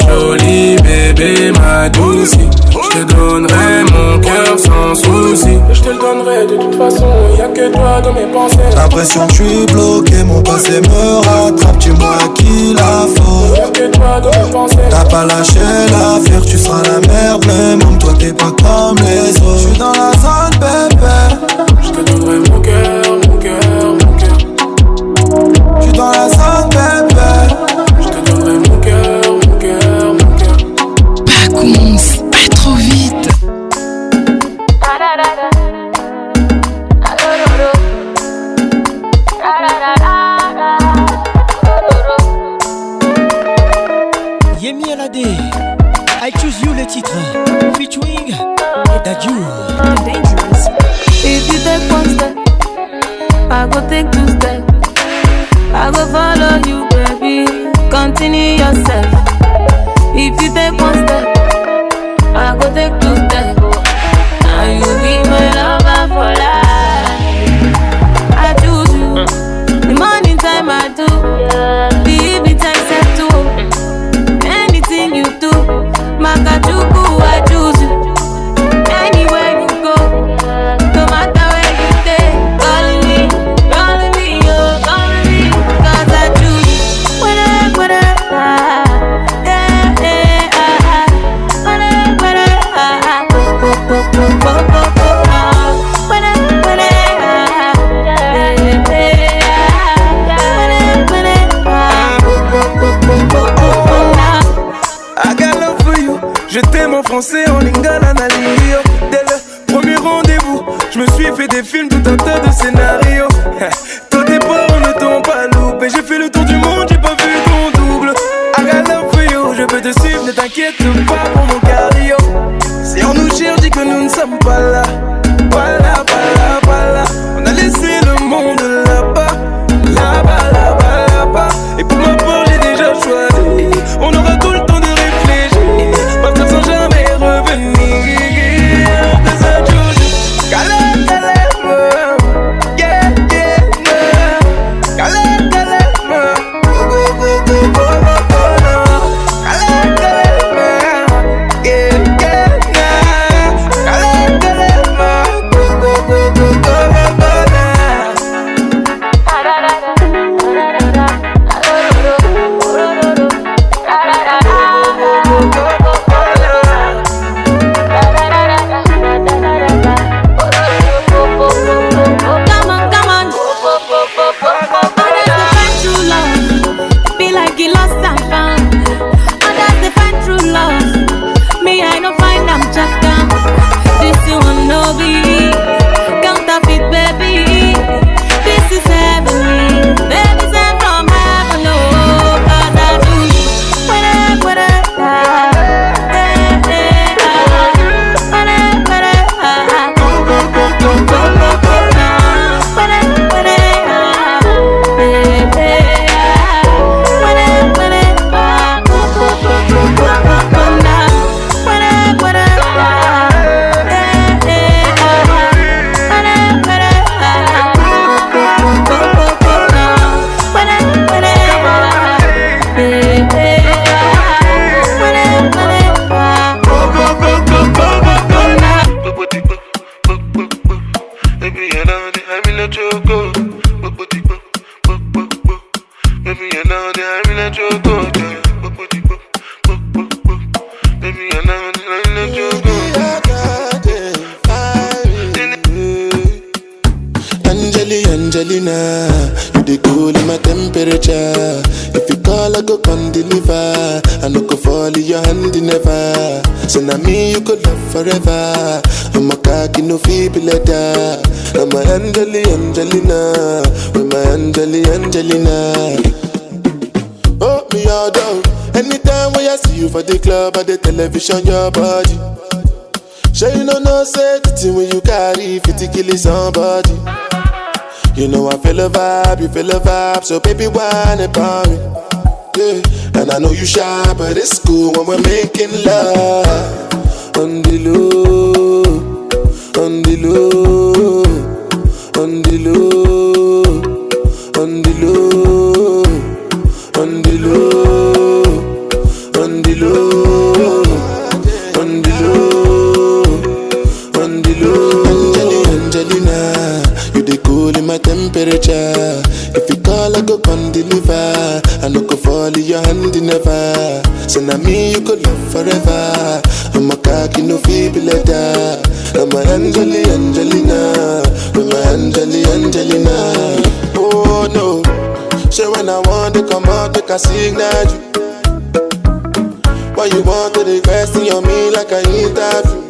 Joli bébé, ma douce, je te donnerai mon cœur sans souci. Je te le donnerai de toute façon, Y'a a que toi dans mes pensées. L'impression que je suis bloqué, mon passé me rattrape, tu vois qui la faute. Y'a que toi dans mes pensées. T'as pas lâché l'affaire, tu seras la merde, mais même toi t'es pas comme les autres. Je suis dans la zone, bébé, je te donnerai mon Day. I choose you le titre featuring Dadju. Dangerous. If you take one step, I go take two steps. I go follow you, baby. Continue yourself. If you take one step, I go take two steps. Now you be my love. fait des films, tout un tas de scénarios. bon, <laughs> on ne t'ont pas loupé. J'ai fait le tour du monde, j'ai pas vu ton double. I got for you, je peux te suivre, ne t'inquiète pas pour mon vision your body. Sure you know no safety when you carry 50 killing somebody. You know I feel a vibe, you feel a vibe, so baby whine about me. Yeah. And I know you shy, but it's cool when we're making love. On the low, on the low. no fit be like that. I'm a Angeli Angelina, I'm a Angeli Angelina. Oh no, say when I want to come out, they can signal you. Why you want to request your me like I interview?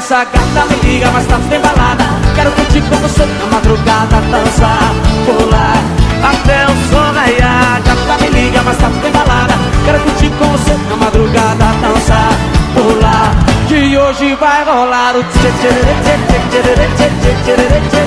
essa gata me liga, mas tá tudo embalada Quero curtir com você na madrugada Dançar, pular, até o sol raiar Gata me liga, mas tá tudo embalada Quero curtir com você na madrugada Dançar, pular, que hoje vai rolar o tchê tchê tchê tchê tchê tchê tchê tchê tchê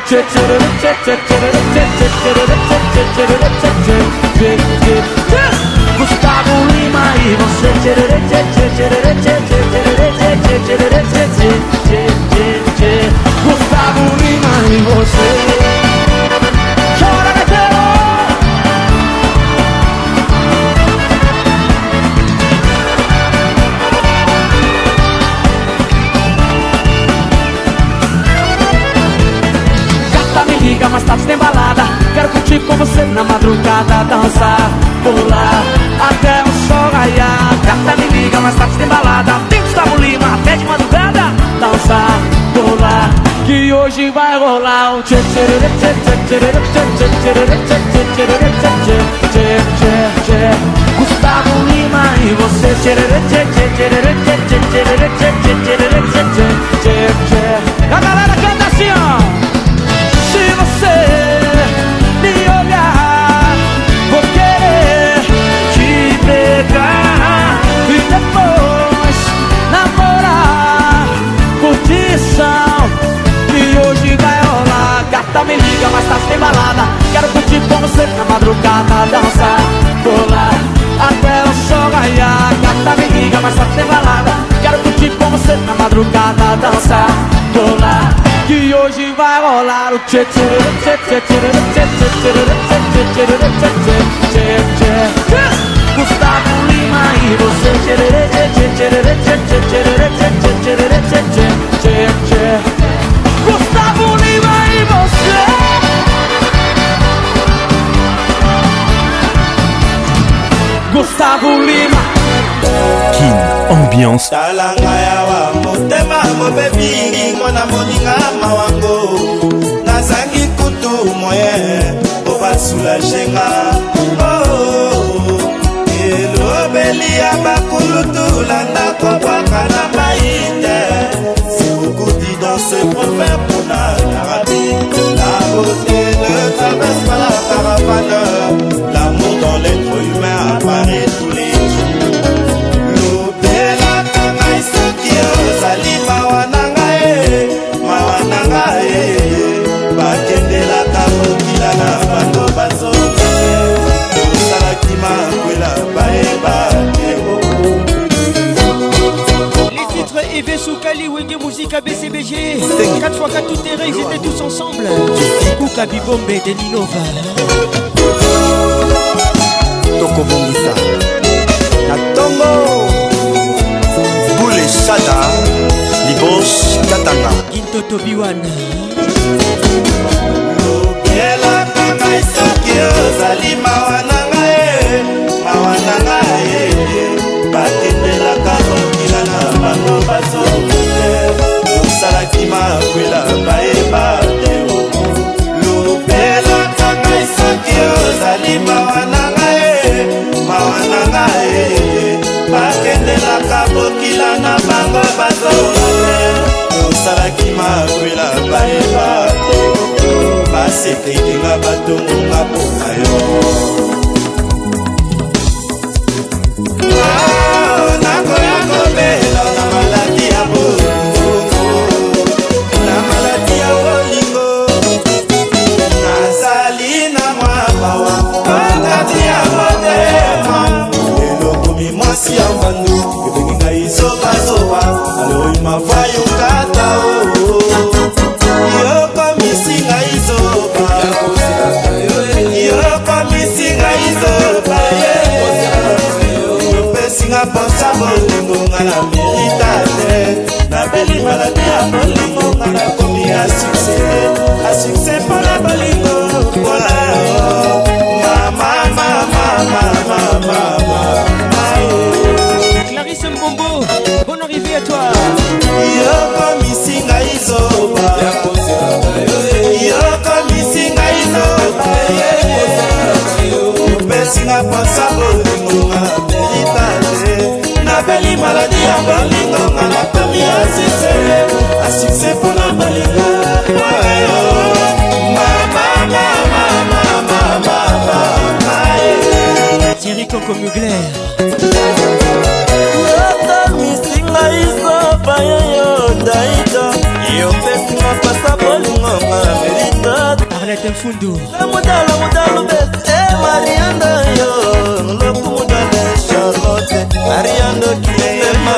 Gustavo Lima e você Gustavo Lima e você mais tarde tem balada Quero curtir com você na madrugada Dançar, pular, até o sol raiar Gata me liga, mais tarde tem balada Tem Gustavo Lima, até de madrugada Dançar, pular, que hoje vai rolar um tchê tchê tchê tchê tchê tchê tchê Gustavo Lima e você tchê tchê tchê tchê tchê tchê tchê tchê tchê tchê tchê tchê tchê tchê chega mais tarde tem balada Quero curtir com você na madrugada Dançar, pular até o sol raiar Gata me liga mais tá sem balada Quero curtir com você na madrugada Dançar, pular que hoje vai rolar o tchê tchê tchê tchê tchê tchê tchê tchê tchê tchê tchê tchê Gustavo Lima e você tchê tchê tchê tchê tchê tchê tchê tchê tchê tchê tchê tchê Gustavo Lima Kin Ambiance talanga yawa motema mobebi mwana moninga mawango nazangi kutu moyen po basulagenga oh, elobeli ya bakulutula ndako bwaka na mai te sikukudi dans ce proverbe mpona arabi la beauté ne traverse pas la caravane soirée tous les jours lobelaka ngai soki ozali mawa na ngai e, mawa na ngai e. bakendelaka mokila na bato bazongi tosalaki makwela bayeba Yves Soukali, Wenge Musique à BCBG 4 x 4 tout terrain, ils étaient tous ensemble Kouka Bibombe de Ninova tokobongisa na ntongo bule shada libos katanga intotobiwana lobelakaka soki ozali mawa na ngai mawa na ngai bakendelaka kokila na bango bazongo te osalaki makwila bayeba te lobelakaka soki ozali mawa na na ngai e, bakendelaka bokila na bango bazola te osalaki makwila bayeba te basetekinga batongonga mpoka yo fundu mudala mudala bete eh, mariando yo loku mudala charlotte mariando kilema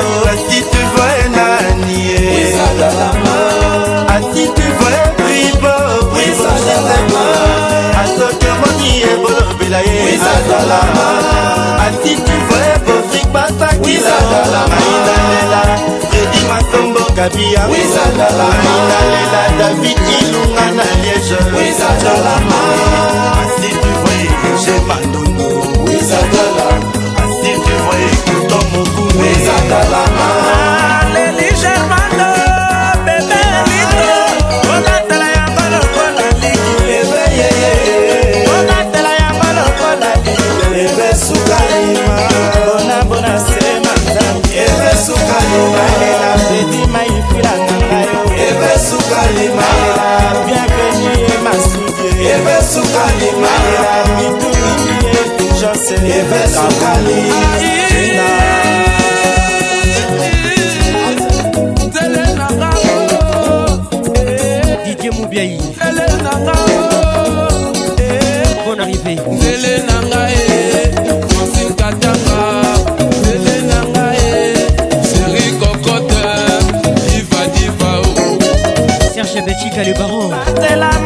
si tu vois nani eh. ah si tu vois pribo pribo zema asokemoni ebolobela ye ah si tu vois bofrik basakila kabiaalela david ilunga na liege yevesu kalinina didie mobiai bon arrivé nzele na ngai francine katanga Serge Betika le baron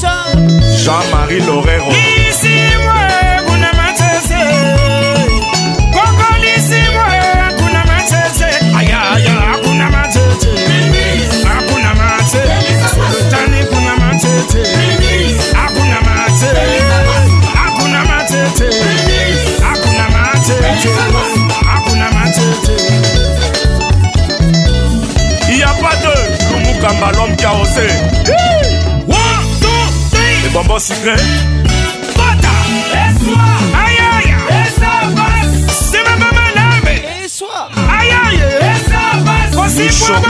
Jean-Marie Lorero Et Aïe aïe! Et ça passe! C'est ma maman Et Aïe aïe! Et ça passe! Voici pour Et Et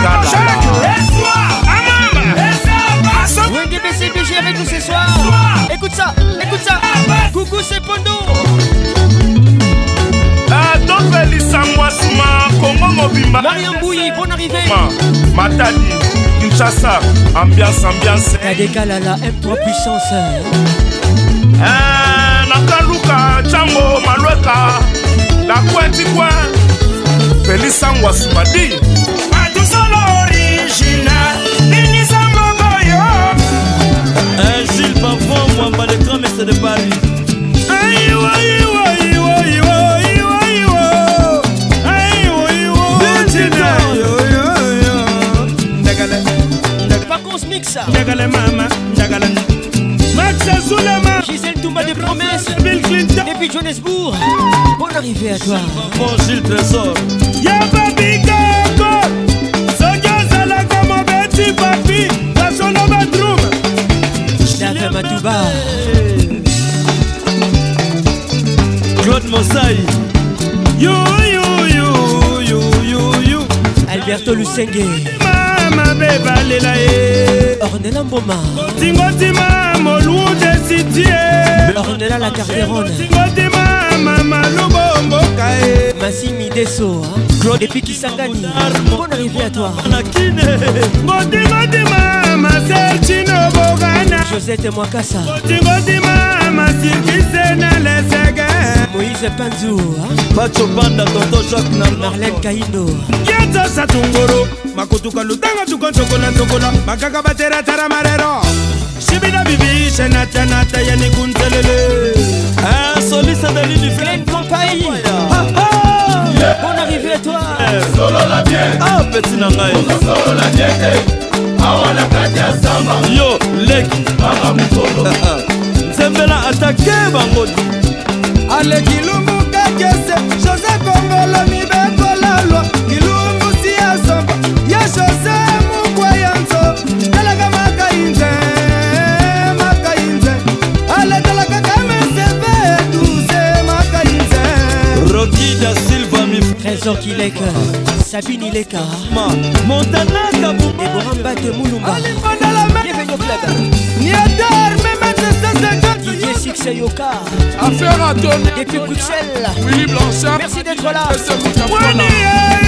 ça passe! avec nous ce soir! Écoute ça! Écoute ça! Coucou, c'est topelisa mwasima kongo mobimba matadi kinshasa ambiance ambiance kadekalala m3 puissance eh, nakaluka cango malweka nakwetikoe pelisa ngwasima di atusolo original ninisangokoyo eh, gile parfum mwamba le grand mese de paris eh, Ambiance Mix. Njagala mama, njagala. Max Zulema. Gisèle Toumba des promesses. Bill Clinton. Depuis Johannesburg. Bonne arrivée à toi. Bon Gilles Trésor. Yaba Bigoko. Sonia Zalaka Mabeti Papi. Kasolo Badroum. Daga Matouba. Claude Mossai. Yo, yo, yo, yo, yo, yo. Alberto Lucenge. bebalela ye ornela mboma motingotima molunde sitie ornela la carteroneotingotima mama lubomboka ye masimi deso claude epi kisangani mpona rive à toi motingotima masel cino bogana josete mwakasa motingotima masikise na lesege moïse panzu bacho panda toto jacques na marlene kaindo yetosatunguru bakotuka lutanga tukontokola ntokola bakaka bateratara marero shibina bibi shanatanata ya nikuntelele eh, soliste de l'univers campagne bon arrivé toi solola eh, bien ah petit na ngai solola bien awa na kati ya zamba yo leki mama mokolo eh, nzembela atake bango aleki lumbu kakese josé kongolo sorti Leka Sabine Ileka Montana Kabumba Deborah Mbate Moulumba Bienvenue au club Niadar Mehmet Didier Sixia Yoka Affaire à Tony Depuis Bruxelles Willy Blanchard Merci d'être là René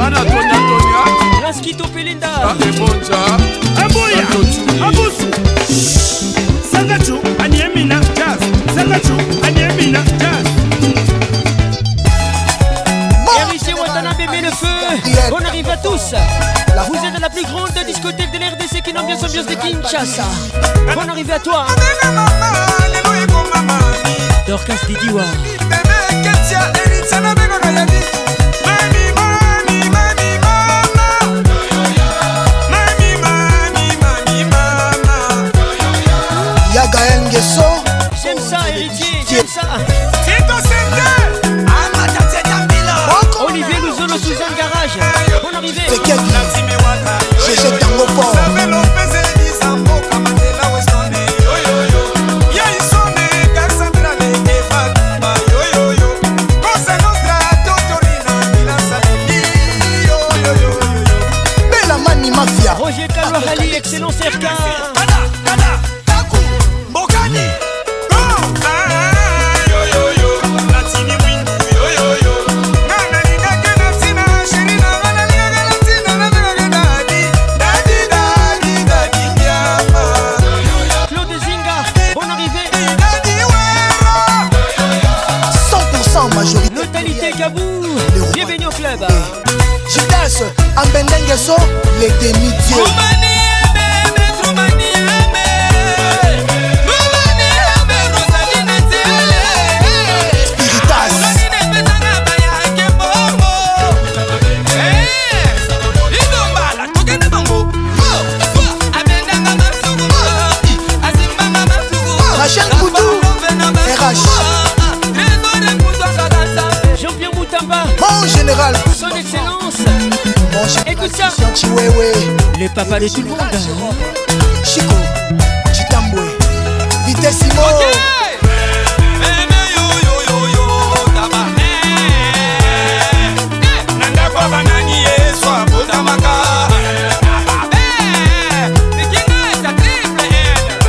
bana tonya tonya laskito pelinda bakebonja abuya abusu sangachu aniemina jazz sangachu aniemina jazz RIC le feu On arrive à tous Vous êtes dans la plus grande discothèque de l'RDC qui bien son bien de Kinshasa On arrive à toi Dorcas Didiwa Nguesso J'aime ça héritier, oh, j'aime ça Olivier Luzolo Suzanne Garage Bonne arrivée J'ai jeté un mot fort parler du monde Chico, Chitambwe, Vitessimo okay.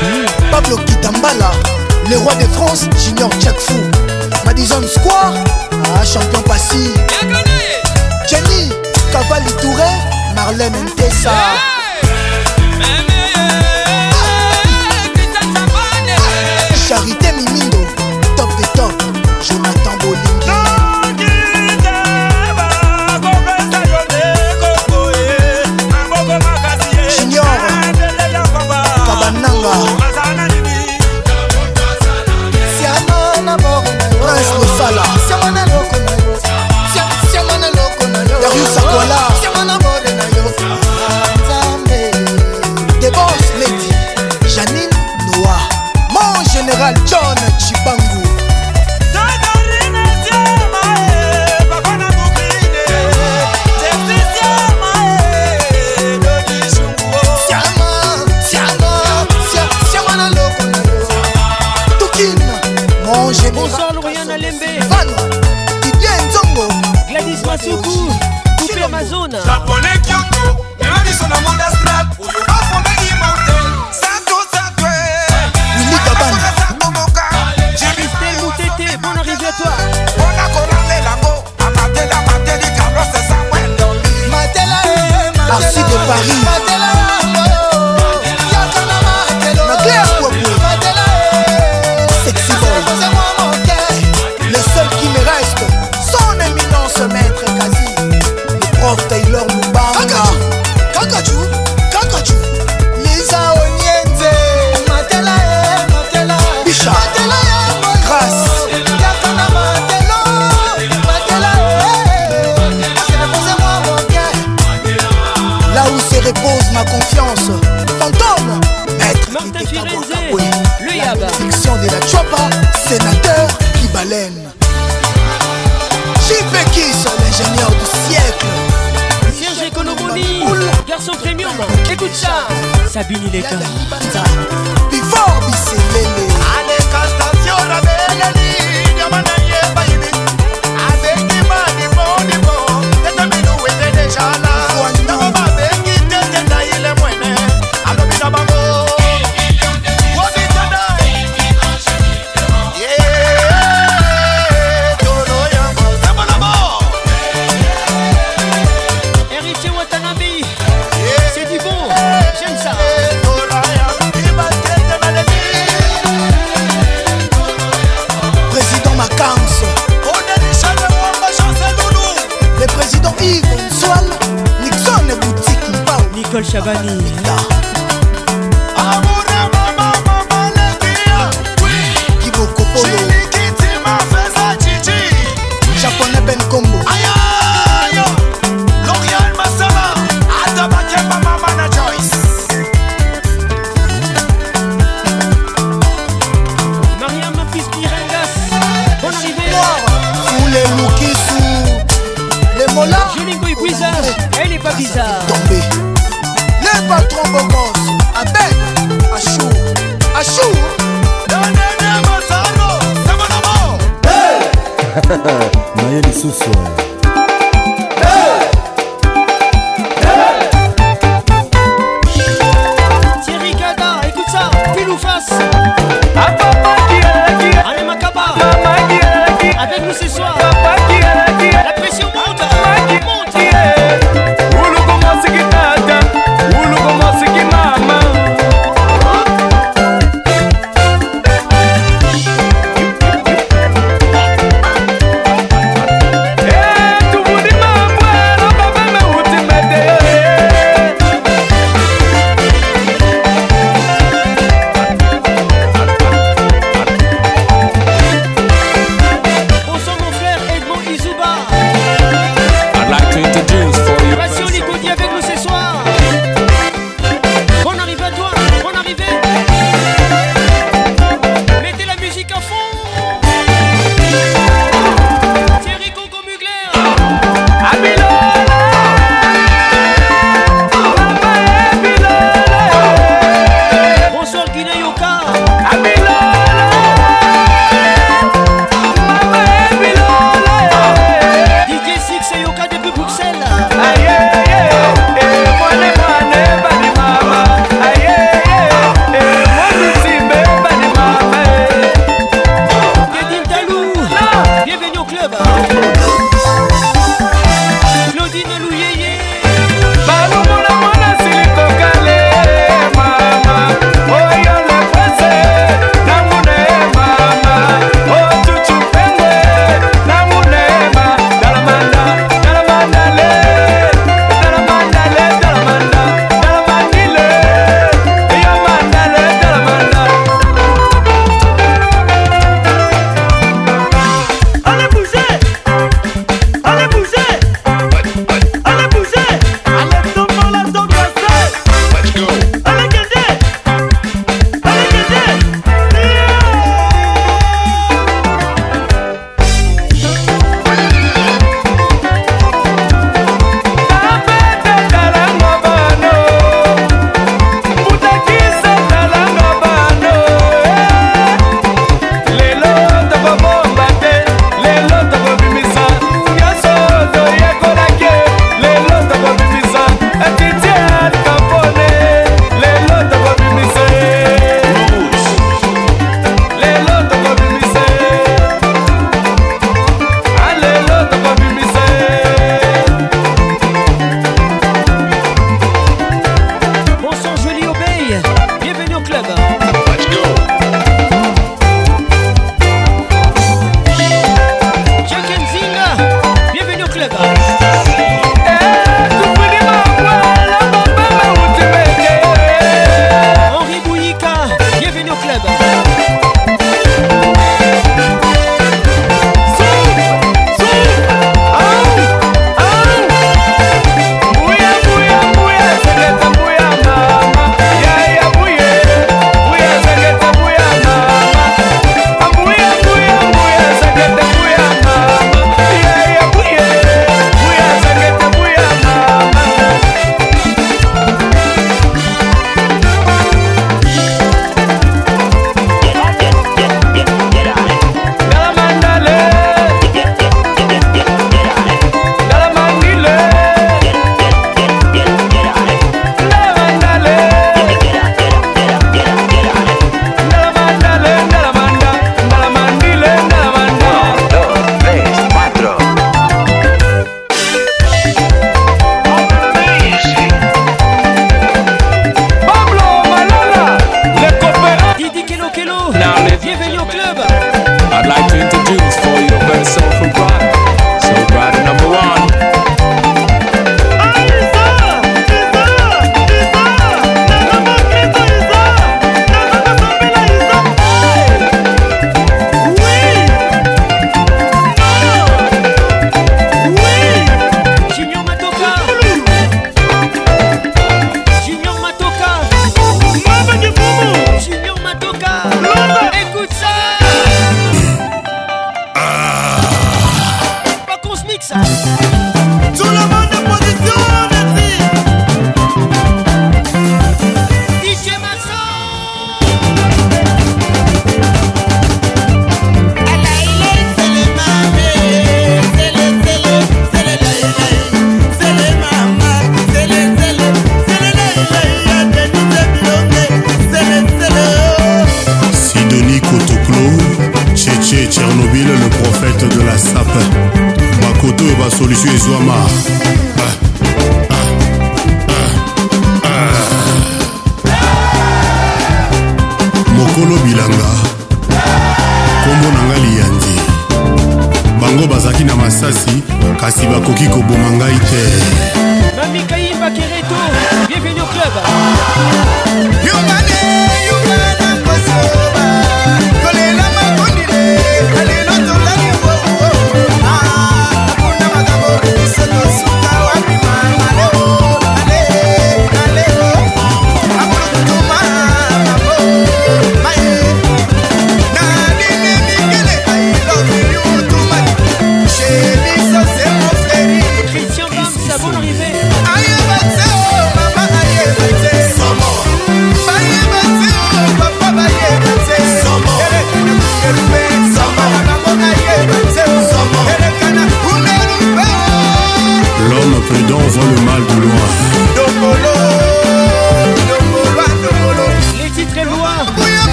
Hmm, Pablo Kitambala, le roi de France, Junior Jack Fou, Madison Square, ah, champion Passy, Jenny, Cavalli Touré, Marlène Ntessa.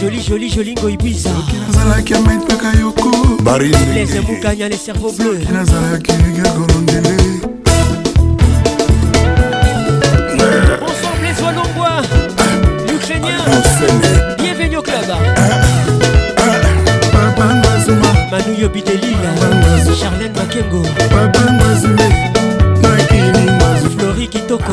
joli joli joli ngoibisa nazalaki amaitaka yoko barlese mukanya le cerveau bleu nazalaki gakolongele ensemble soilongwa l'ukrainien bienvenue au club manu yobitelila charlene makengo flori kitoko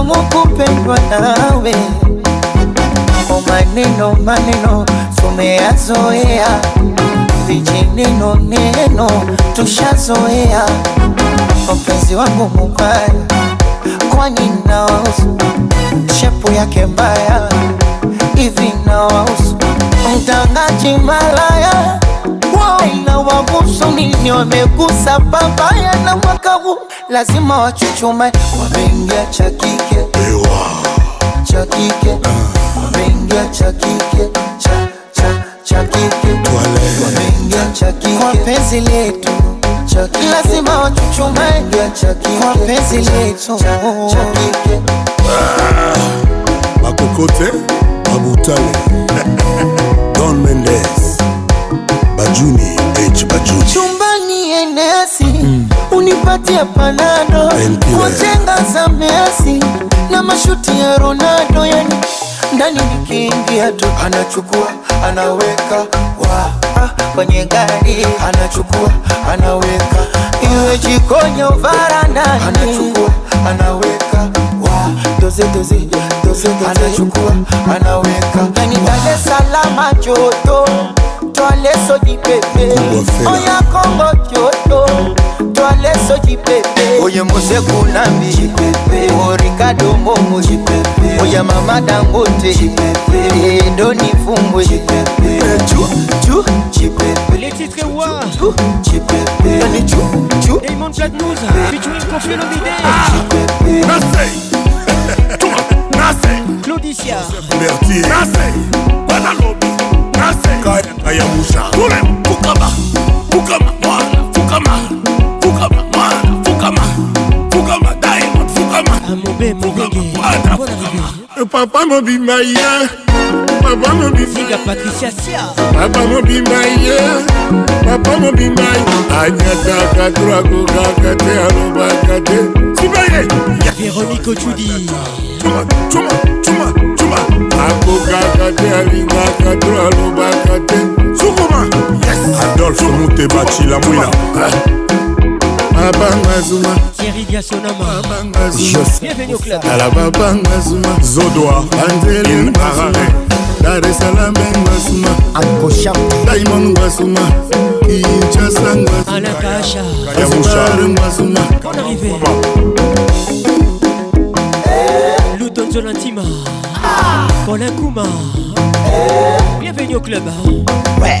Nilisahau kupendwa nawe kwa maneno maneno tumeyazoea, vijineno neno tushazoea. Mpenzi wangu mubaya, kwani nawausu shepu yake mbaya, hivi nawausu mtangaji malaya Aina wagusa nini, wamegusa papaya na mwaka huu lazima wachuchume, wameingia chakike kike cha kike, ah. wameingia cha kike cha cha cha kike, wameingia cha kike kwa penzi letu lazima wachuchume kwa penzi letu cha kike ah. mabutale <laughs> Don Mendes Bajuni H Bajuni chumbani enesi mm. unipatie panado kwa jenga za Messi na mashuti ya Ronaldo, yani ndani nikiingia tu anachukua anaweka wa kwenye gari anachukua anaweka, iwe jikoni au varandani anachukua anaweka wa Doze, doze, doze, doze. Anachukua anaweka, ndani Dar salama Salaam joto Tọ́lé sójì pépé. Oya kọ́ngọ jòdò. Tọ́lé pépé. Oye Oya Mama Dangote. Eh, les titres Wa. <laughs> Claudicia. Merci. kayananga ya musha tule fukama fukama mwana fukama fukama mwana fukama fukama diamond fukama fukama mwana fukama papa mobima ye papa mobimiga patricia sia papa mobima ye papa mobima anyataka trakokaka te alobaka te sibaye veronike ocudi cuma cuma cuma abokaka te alingaka to alobaka te sukuma yes. adolfe muteba cilamwila babanga zuma tala babanga zuma zodoa anzeli marare dar ngazuma akosha daimon ngazuma kinchasa ngwasumaar ngwasuma lutonzo na ntima Colin Kouma Bienvenue au club Ouais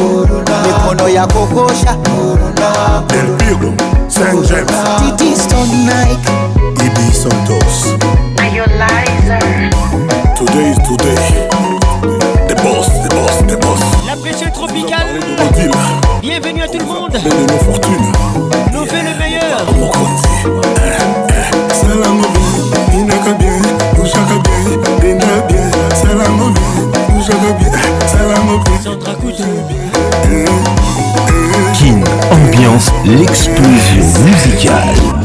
mikono ya kogosha Del Piero, St. James, Titi Stone Nike, Ibi Santos. Today is today. The boss, the boss, the boss. La pression tropicale. Bienvenue à tout le monde. Belle de nos fortunes. Kin ambiance l'explosion musicale.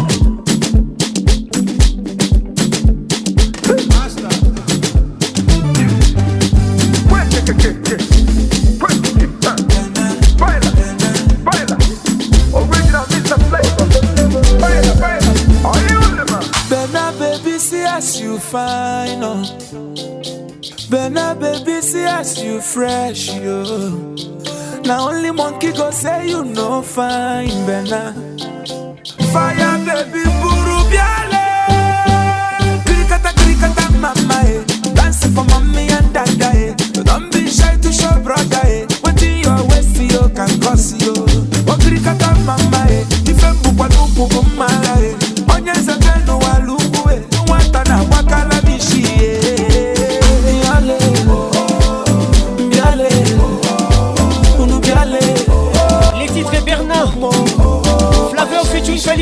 You fresh, yo. Now only monkey go say you no fine, Bena. Fire baby, buru biale. Kirikata, kirikata, mama, eh. Dancing for mommy and dada, eh. Don't be shy to show brother, eh. What in your waist, yo, can cost you. Oh, kirikata, mama, eh. Ife mbukwa, nupu, bumala, eh.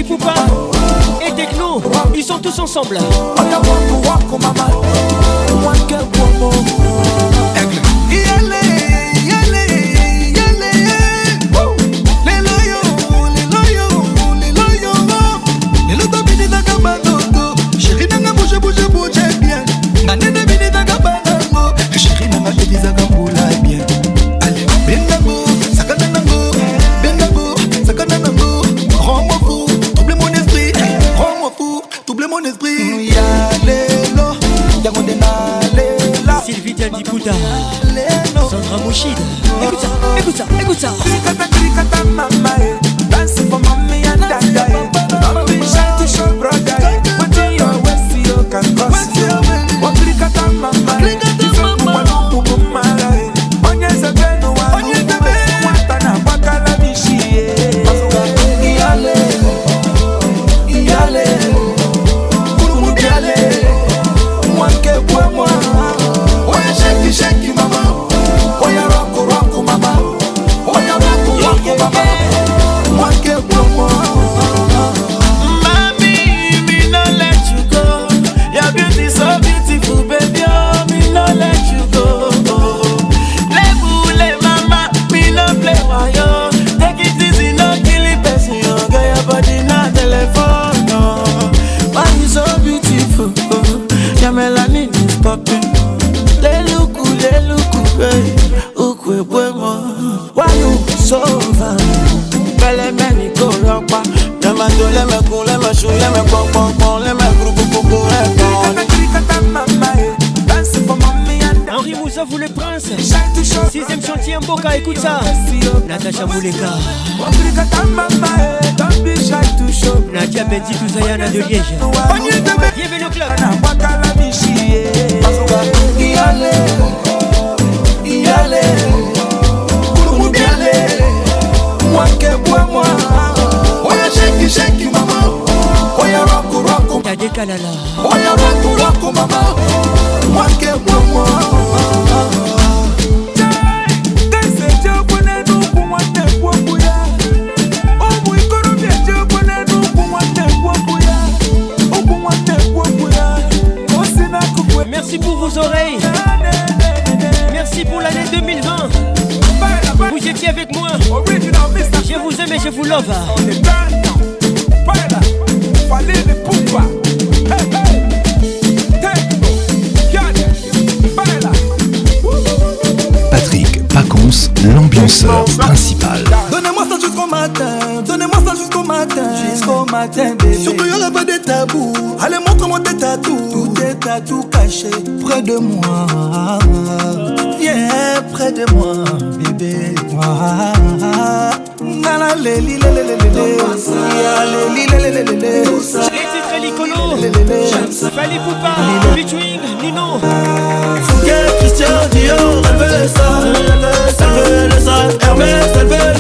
faut Poupa et Techno, ils sont tous ensemble. Moshida Sandra Moshida Écoute ça, écoute ça, écoute ça eh. koleka eh, nadia bedi tuzayana de liège bienvenue au club eh. Oya shaki shaki mama Oya roku roku Tadekalala matin, Surtout, pas de tabou. Allez, montre-moi tes tatous. Tout tes tatous cachés près de moi. Viens près de moi, bébé. Moi. les lilé, Nino ça, elle veut veut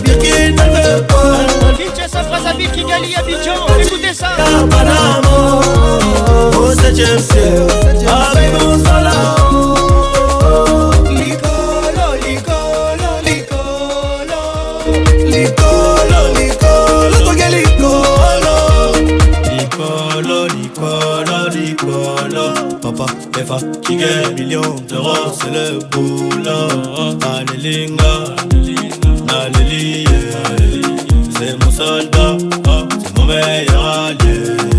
Kigali, écoutez ça. papa d'euros c'est le boulot c'est mon soldat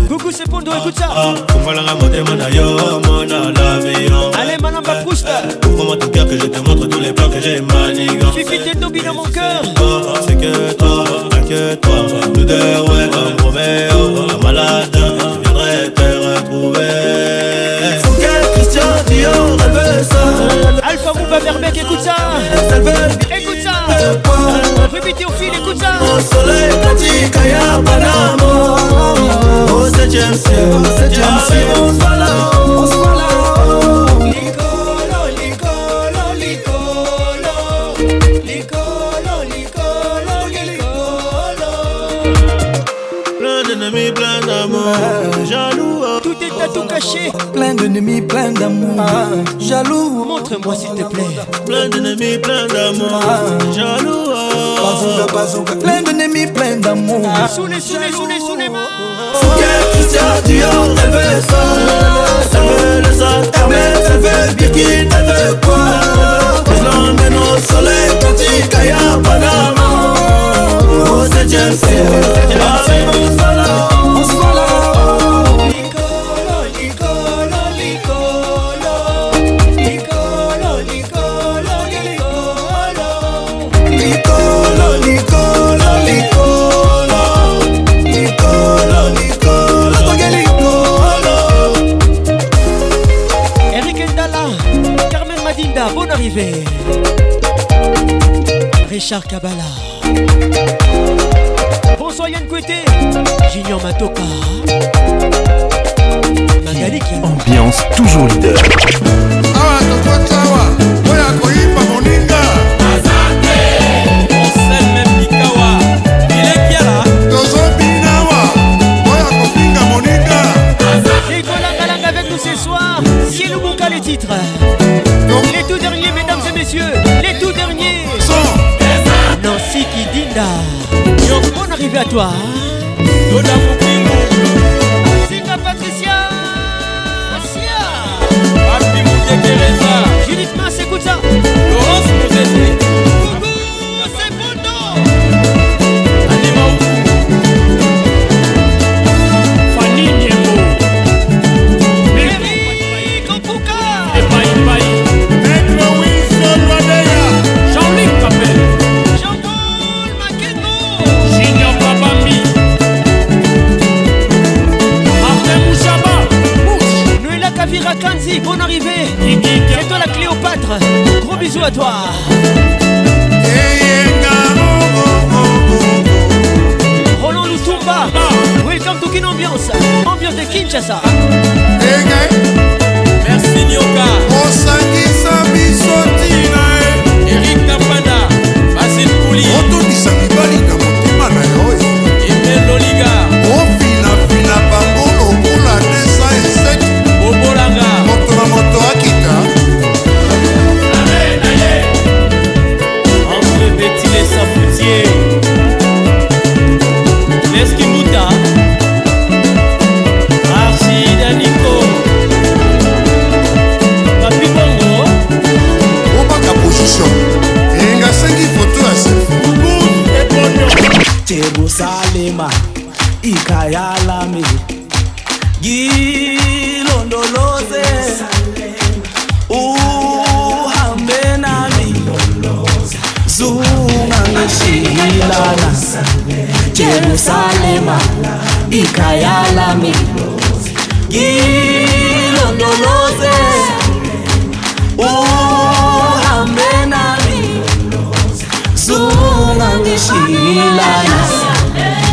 Coucou c'est Pondo, ah, écoute ça mon Allez Madame Prousta eh, eh, Ouvre-moi ton cœur que je te montre tous les plans que j'ai manigancés Fifi t'es tombé dans mon cœur C'est que toi, que toi Nous deux, ouais, un Roméo, un malade Je te retrouver Faut qu'elle Christian Dion elle veut ça Alpha Mouba Verbeck, écoute ça veut. Bibi Théophile, écoute ça Au soleil katika ya Panama Oh c'est James, oh c'est James Oswala, Oswala t'es tout caché Plein d'ennemis, plein d'amour. Ah. jaloux, montre-moi s'il te plaît. Plein d'ennemis, plein d'amour. Ah. jaloux. Bazooka, bazooka. Plein d'ennemis, plein d'amour. Ah, sous les, sous les, sous les, tu les mains. Christian Dior, ça, elle veut le sac Hermès, elle veut qu'il elle veut quoi Je l'emmène nos soleils, petit Kaya, Panama, oh c'est Dieu avec mon salon Richard Kabbalah. Bonsoir Yann Kouete, Junior Matoka. Magali Ambiance toujours leader. Ah, Dinda, on arrive à toi. Gros bisous à toi. Oh, oh, oh, Roland Lutumba. Welcome to Kin Ambiance. Ambiance de Kinshasa. Merci Nyoka. mima ikhaya lami ngilondoloze uhambe nami zungangishiyilana jerusalema ikhaya lami ngilondoloze uhambe nami zungangishiyilana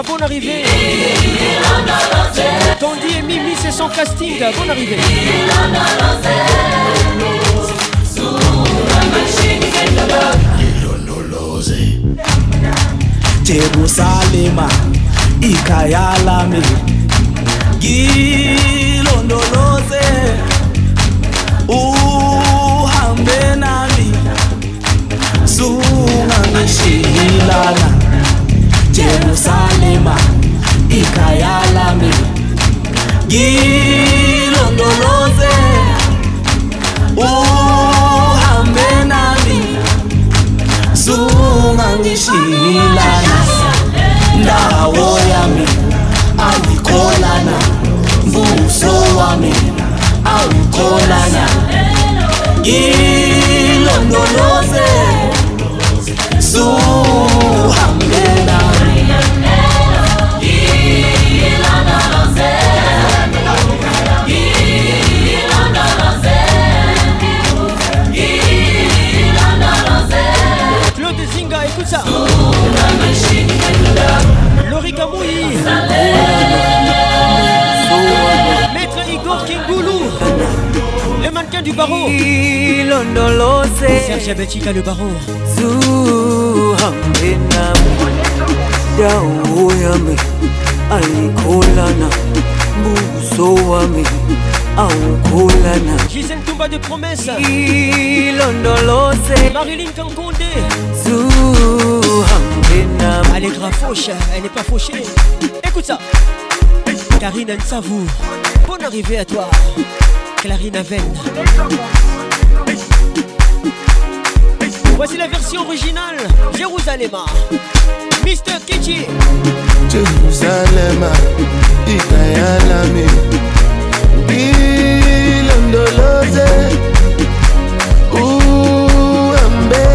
Sandra, bonne arrivée. Tandy et Mimi, c'est son casting, bonne arrivée. jerusalema ikayalami ngilondoloze uhambe nami sungangishilana jerusalema Manyema ikayalami gilondoloze uhambe nami zungangishilana ndawo yami awukolana mbuso wami awukolana gilondoloze zuhambe Laurie Kamouyi Maître Igor Kingoulou Le mannequin du barreau Serge Abachika le barreau dawo de ayikholana buso wami de ilondolo Marilyn Gondé Elle est grave fauche, elle n'est pas fauchée. Écoute ça. Karine elle savoure. Bonne arrivée à toi. Clarine Aven. Voici la version originale. Jérusalem. Mister Kitchi. Jérusalem. Itayalami. Bilandoloze.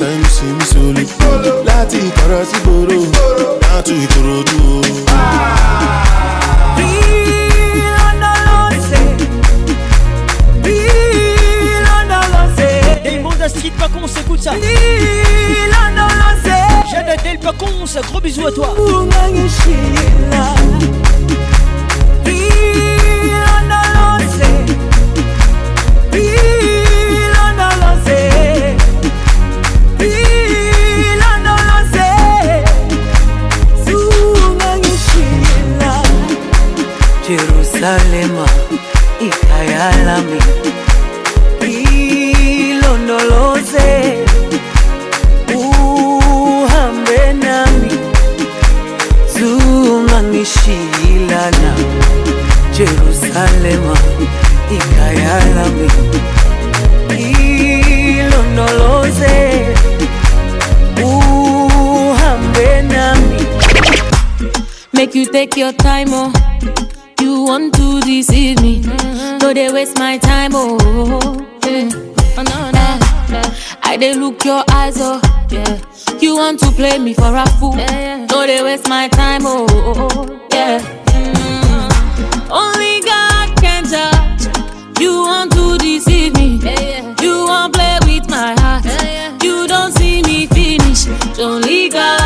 time see me solo láti ìkọ̀rọ̀ sí gbòòrò láti ìkòròdú o. Street Pacon, s'écoute ça. J'adore Del Pacon, gros bisous à toi. Jerusalem, ikayalami ilondoloze uhambe nami zungangishilana Jerusalem, ikayalami ilondoloze uhambe nami Make you take your time, oh want to deceive me. No, they waste my time, oh. Yeah. oh no, no, no. I they look your eyes, oh. Yeah. You want to play me for a fool? Yeah, yeah. No, they waste my time, oh. Yeah. mm Only God can judge. You want to deceive me? You want play with my heart? You don't see me finish. Only God.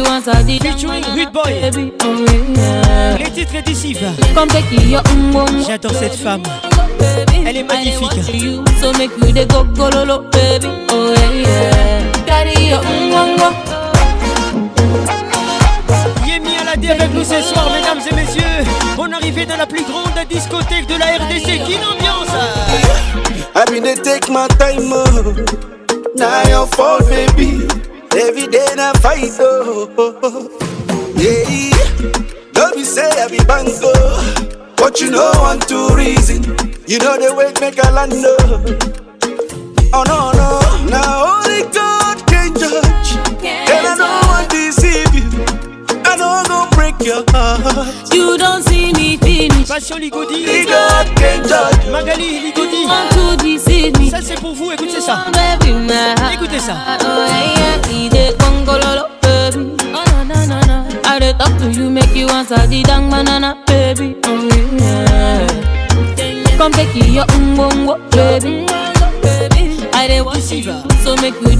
the ones I did. Featuring Rude Boy. Baby, oh yeah. Les titres édicifs. Mm, mm, mm. J'adore cette femme. Elle est magnifique. You, so make you the go go lolo, baby. Oh yeah. Carry your avec nous ce soir, mesdames et messieurs. On arrivait dans la plus grande discothèque de la RDC. Quelle ambiance! I've been take my time. Uh. Now your fault, baby. Every day na fight, oh, oh, oh. oh. yeah. Don't be say I be bango, oh. but you know want to reason. You know the way make a land, oh, oh no no. Now only God can judge. You don't see me finish. Passion Ligodi. Magali Ligodi. Ça c'est pour vous, écoutez ça. Écoutez ça. Oh, baby. Oh, I to you, make you want dang manana, baby. Come baby. so make you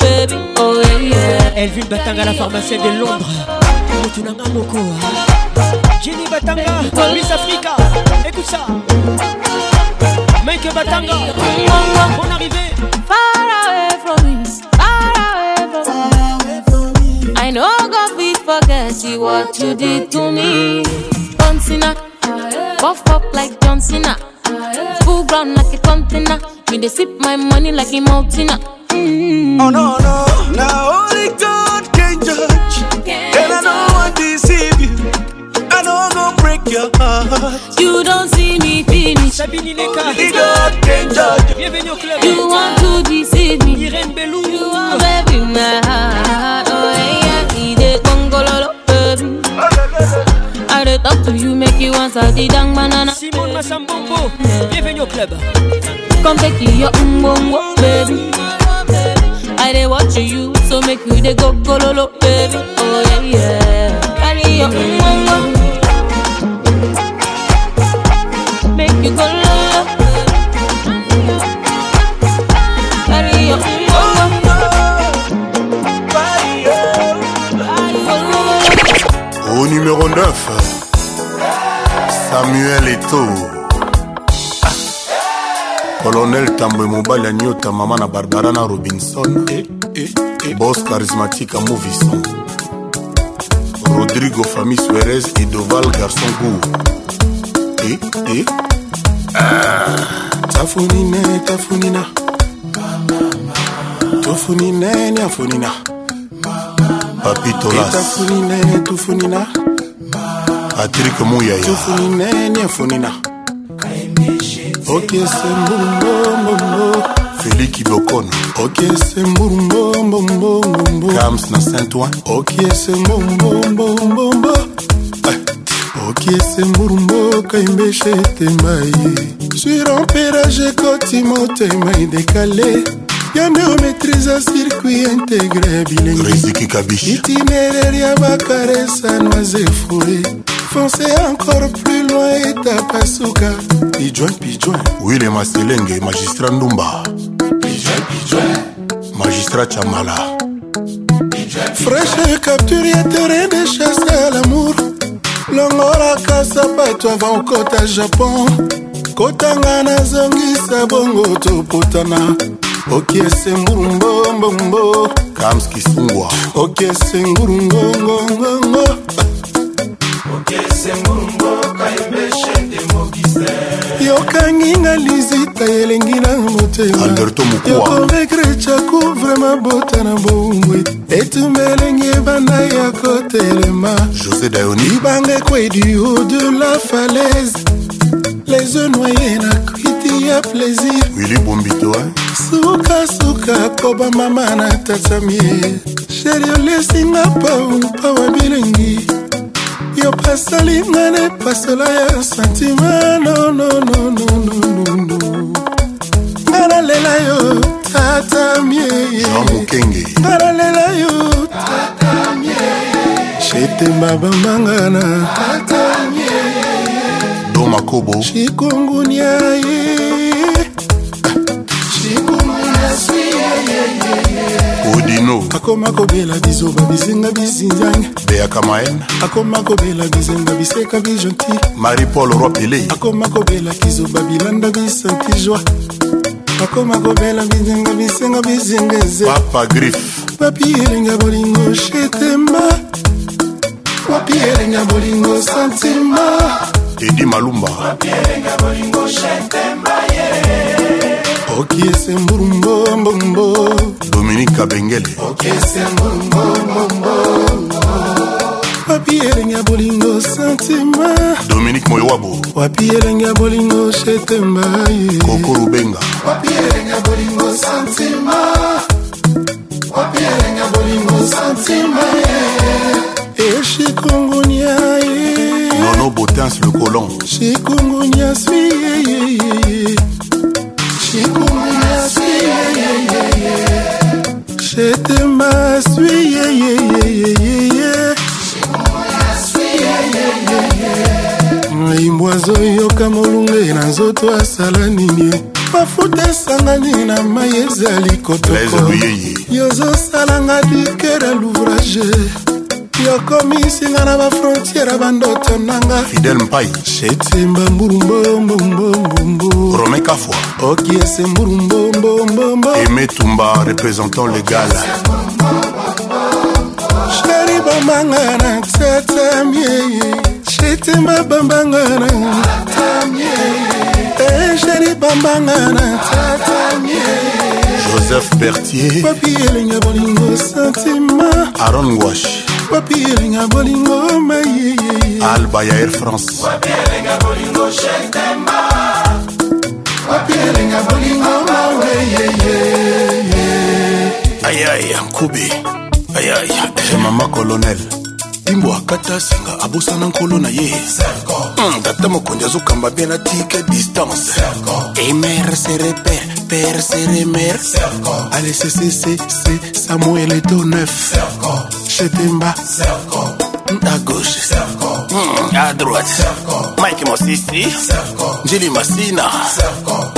baby. Oh, Elle vit une à la pharmacie de Londres. wetu nanga mokoa Batanga, Miss Africa, écoute ça Mike Batanga, bon arrivée Far away from me, far away from me I know God will forget you what you did to me John Cena, puff up like John Cena Full ground like a container, me they sip my money like a mountain mm. Oh no, no, now only God no go break your heart. You don't see me finish. Sabine Neka. Only You want to deceive me. Irene Bellou. You are baby my heart. Oh yeah, he dey congololo baby. I dey talk to you, make you answer the dang banana. Simon Massambombo. Bienvenue au club. Come take your umbongo baby. I dey watch you, so make you dey go go lo lo baby. Oh yeah yeah. Carry your umbongo. make you go low. Carry your Au numéro 9, Samuel Eto. Colonel Tambwe mobali aniota mama na barbara na robinson eh, eh, eh. bos charismatique amovison rodrigo fami suarez edoval garçon gour eh, eh. Ah. tafunine tafunina tofunine ni afunina papitolatafunine eh, tufunina atirike muyaya tufunine ni afunina okese mbulumbombombombo feliki bokona okese mbulumbombombombombombo kams na saint oin okese mbombombombombombo okiese mburu mboka imbeshe etema ye suremperage koti motema edekale ya nde ometriza circuit integre ya bilengiitinerere ya bakaresa noise fure fonce encore plus loin etapa suka pijoin pijoin wile maselenge magistrat ndumba pijoin pijoin magistrat chamala fraîche capture ya terrain de chasse à l'amour longolaka sapato avant okota japon kotanga nazongisa bongo tokutana okiese ngurumbombombo kamskisungwa okiese ngurungongongongo okiese ngurungo kaim yokangi nga lizita elengi na moteyokoregretchaku vraimen bota na boungwe etumba elengi ebanda ya kotelema libanga ekwe du haut de la falaise les yeux noyés na kwiti ya plaisir wili bombito sukasuka kobamama na tatamie sheri olesinga pau pawa bilengi yo pasali nga na epasela ya santima nonnnnnnn nga nalela yo tatamie nga nalela yo shetemba bambangana domakobo shikongunia ye odino akoma kobela bizoba bizinga bizinzanga bea kamaen akoma kobela bizenga biseka bijonti marie paul ropele akoma kobela kizoba bilanda bisanti joi akoma kobela bizenga bisenga bizengeze papa grif papi elenga bolingo shetemba papi elenga bolingo santima edi malumba papi elenga bolingo shetemba okiese mburumbombombo dominika bengele wapi elenge ya bolingo santima dominike moyowabo wapi elenge ya bolingo shetemba ye kokorubenga wapi elenge ya bolingo santima wapi elenge ya bolingo santima ye eh, eshikongonia ye eh. nono botins le colon shikongonia suyeyeyeye eh, Je te m'assuie, yeah, yeah, yeah, yeah, yeah. limbwazo yoka molunge na nzoto asala nini mafuta esangani na mai ezali kotoko yozosalanga dikera l'ouvrage yokomisinga na bafrontiere bandoto nanga fidel mpai shetimba mbulumbombombombombo rome kafwa okiese mbulumbombombo emetumba représentant légal sheri bambanga na tatamie shetimba bambanga na tatamie sheri eh, bambanga na tatamie joseph bertier papi elinga bolingo sentima aron wash papi elinga bolingo mai alba ya air france papi elinga bolingo shetema papi elinga bolingo mawe ayaya nkubi ayaya mama colonel dimbo akata singa abosana nkolo na ye hmm, tata mokonzi azokamba bie na tike distance emer se repere pere se remer alesesesese samuel eto 9 chetemba Serco. à gauche, mmh, à droite, Mike Mosisi, Jili Massina,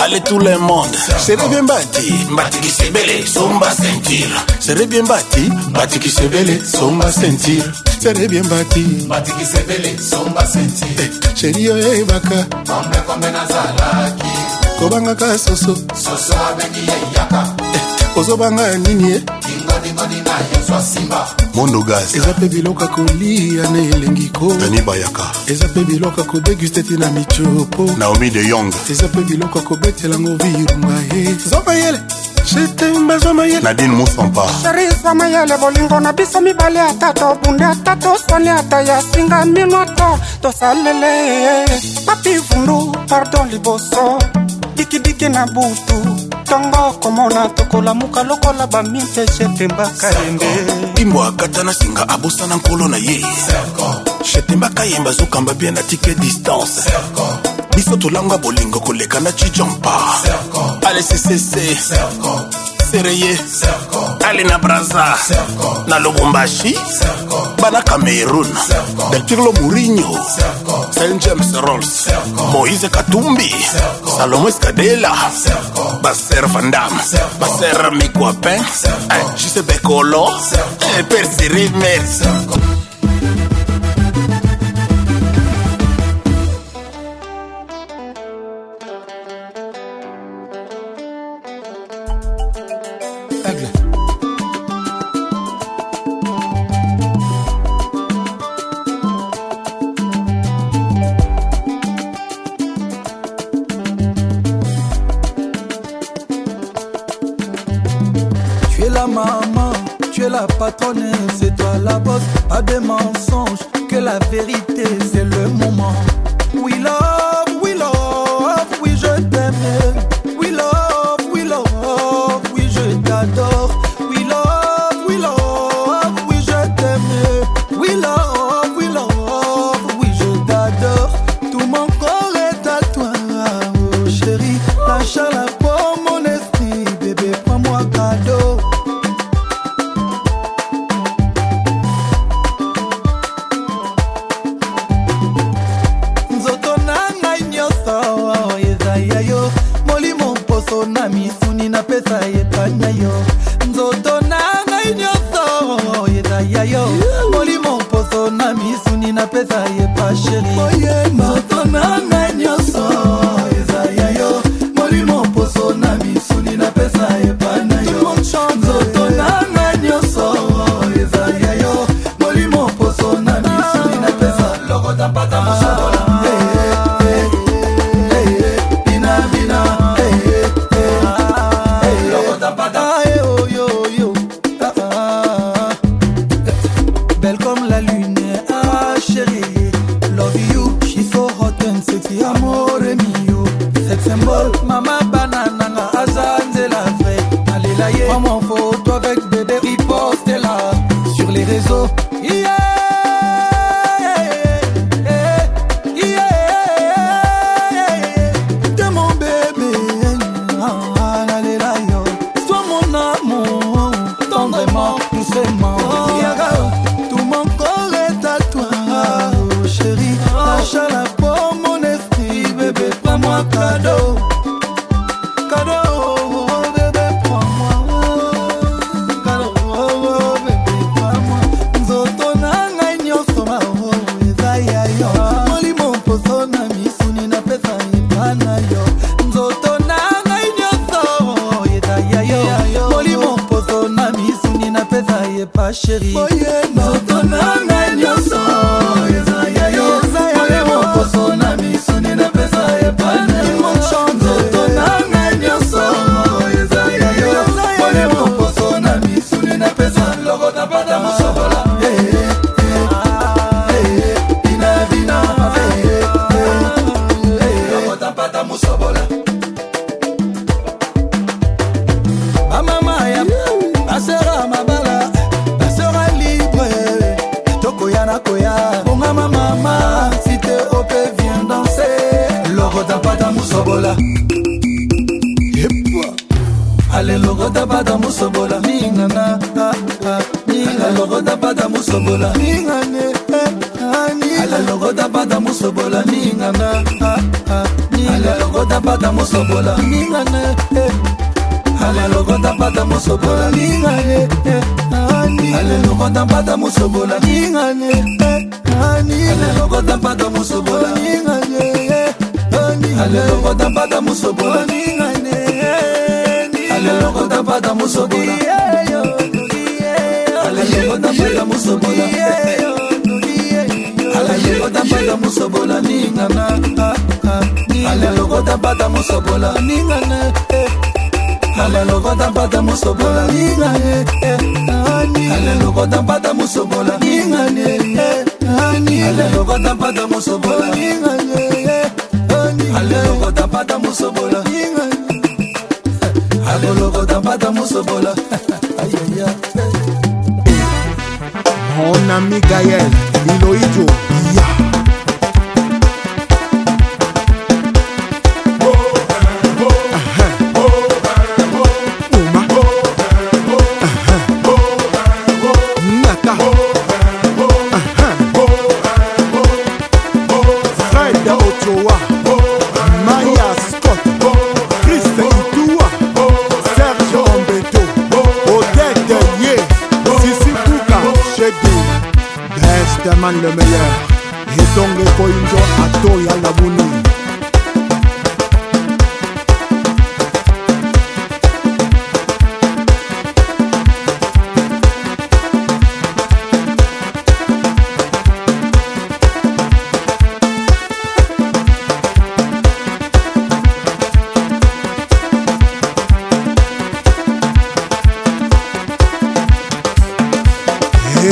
allez tout le monde, serait bien bâti, bâti qui se belle, somba sentir, serait bien bâti, bâti qui se belle, somba sentir, serait bien bâti, bâti qui se belle, somba sentir, eh, chérie yo ebaka, kombe kombe nazalaki, kobangaka soso, soso abengi yeyaka, eh, ozobanga nini mondogas eza mpe biloko ya kolia na elengi kodani bayaka eza mpe biloko ya kodeguste te na michopo naomi de yong eza mpe biloko ya kobetyelango virunga ye zomayele nadine musampa sherisa mayele bolingo na biso mibale ata tobunde ata tosoni ata ya singa mino ata tosalele papi vundu pardon liboso dikidiki na butu ntongo komona tokolamuka lokola bamintese tembaka yembe mbimbo akata na singa abosana nkolo na ye shetembaka yembe azokamba bie na tike distance biso tolanga bolingo koleka na cijompa alesesese sereye ale na braza na lubumbashi bana cameroun delpirlo mourinho saint james rolls moise katumbi salomo eskadela baser vandam baser mikuapin ajuse bekolo eh, perserime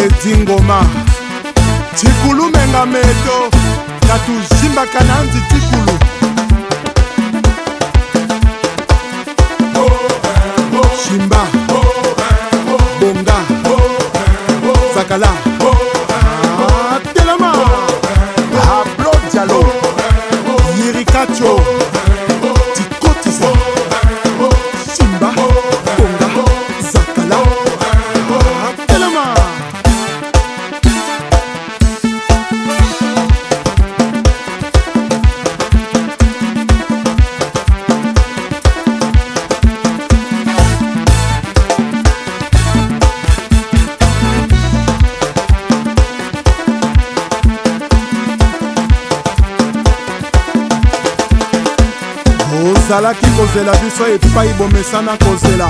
edingoma tikulu mengameto katuzimbaka na nzi tikulu simba bonga zakala oh, eh, oh. biso epai bomesana kozela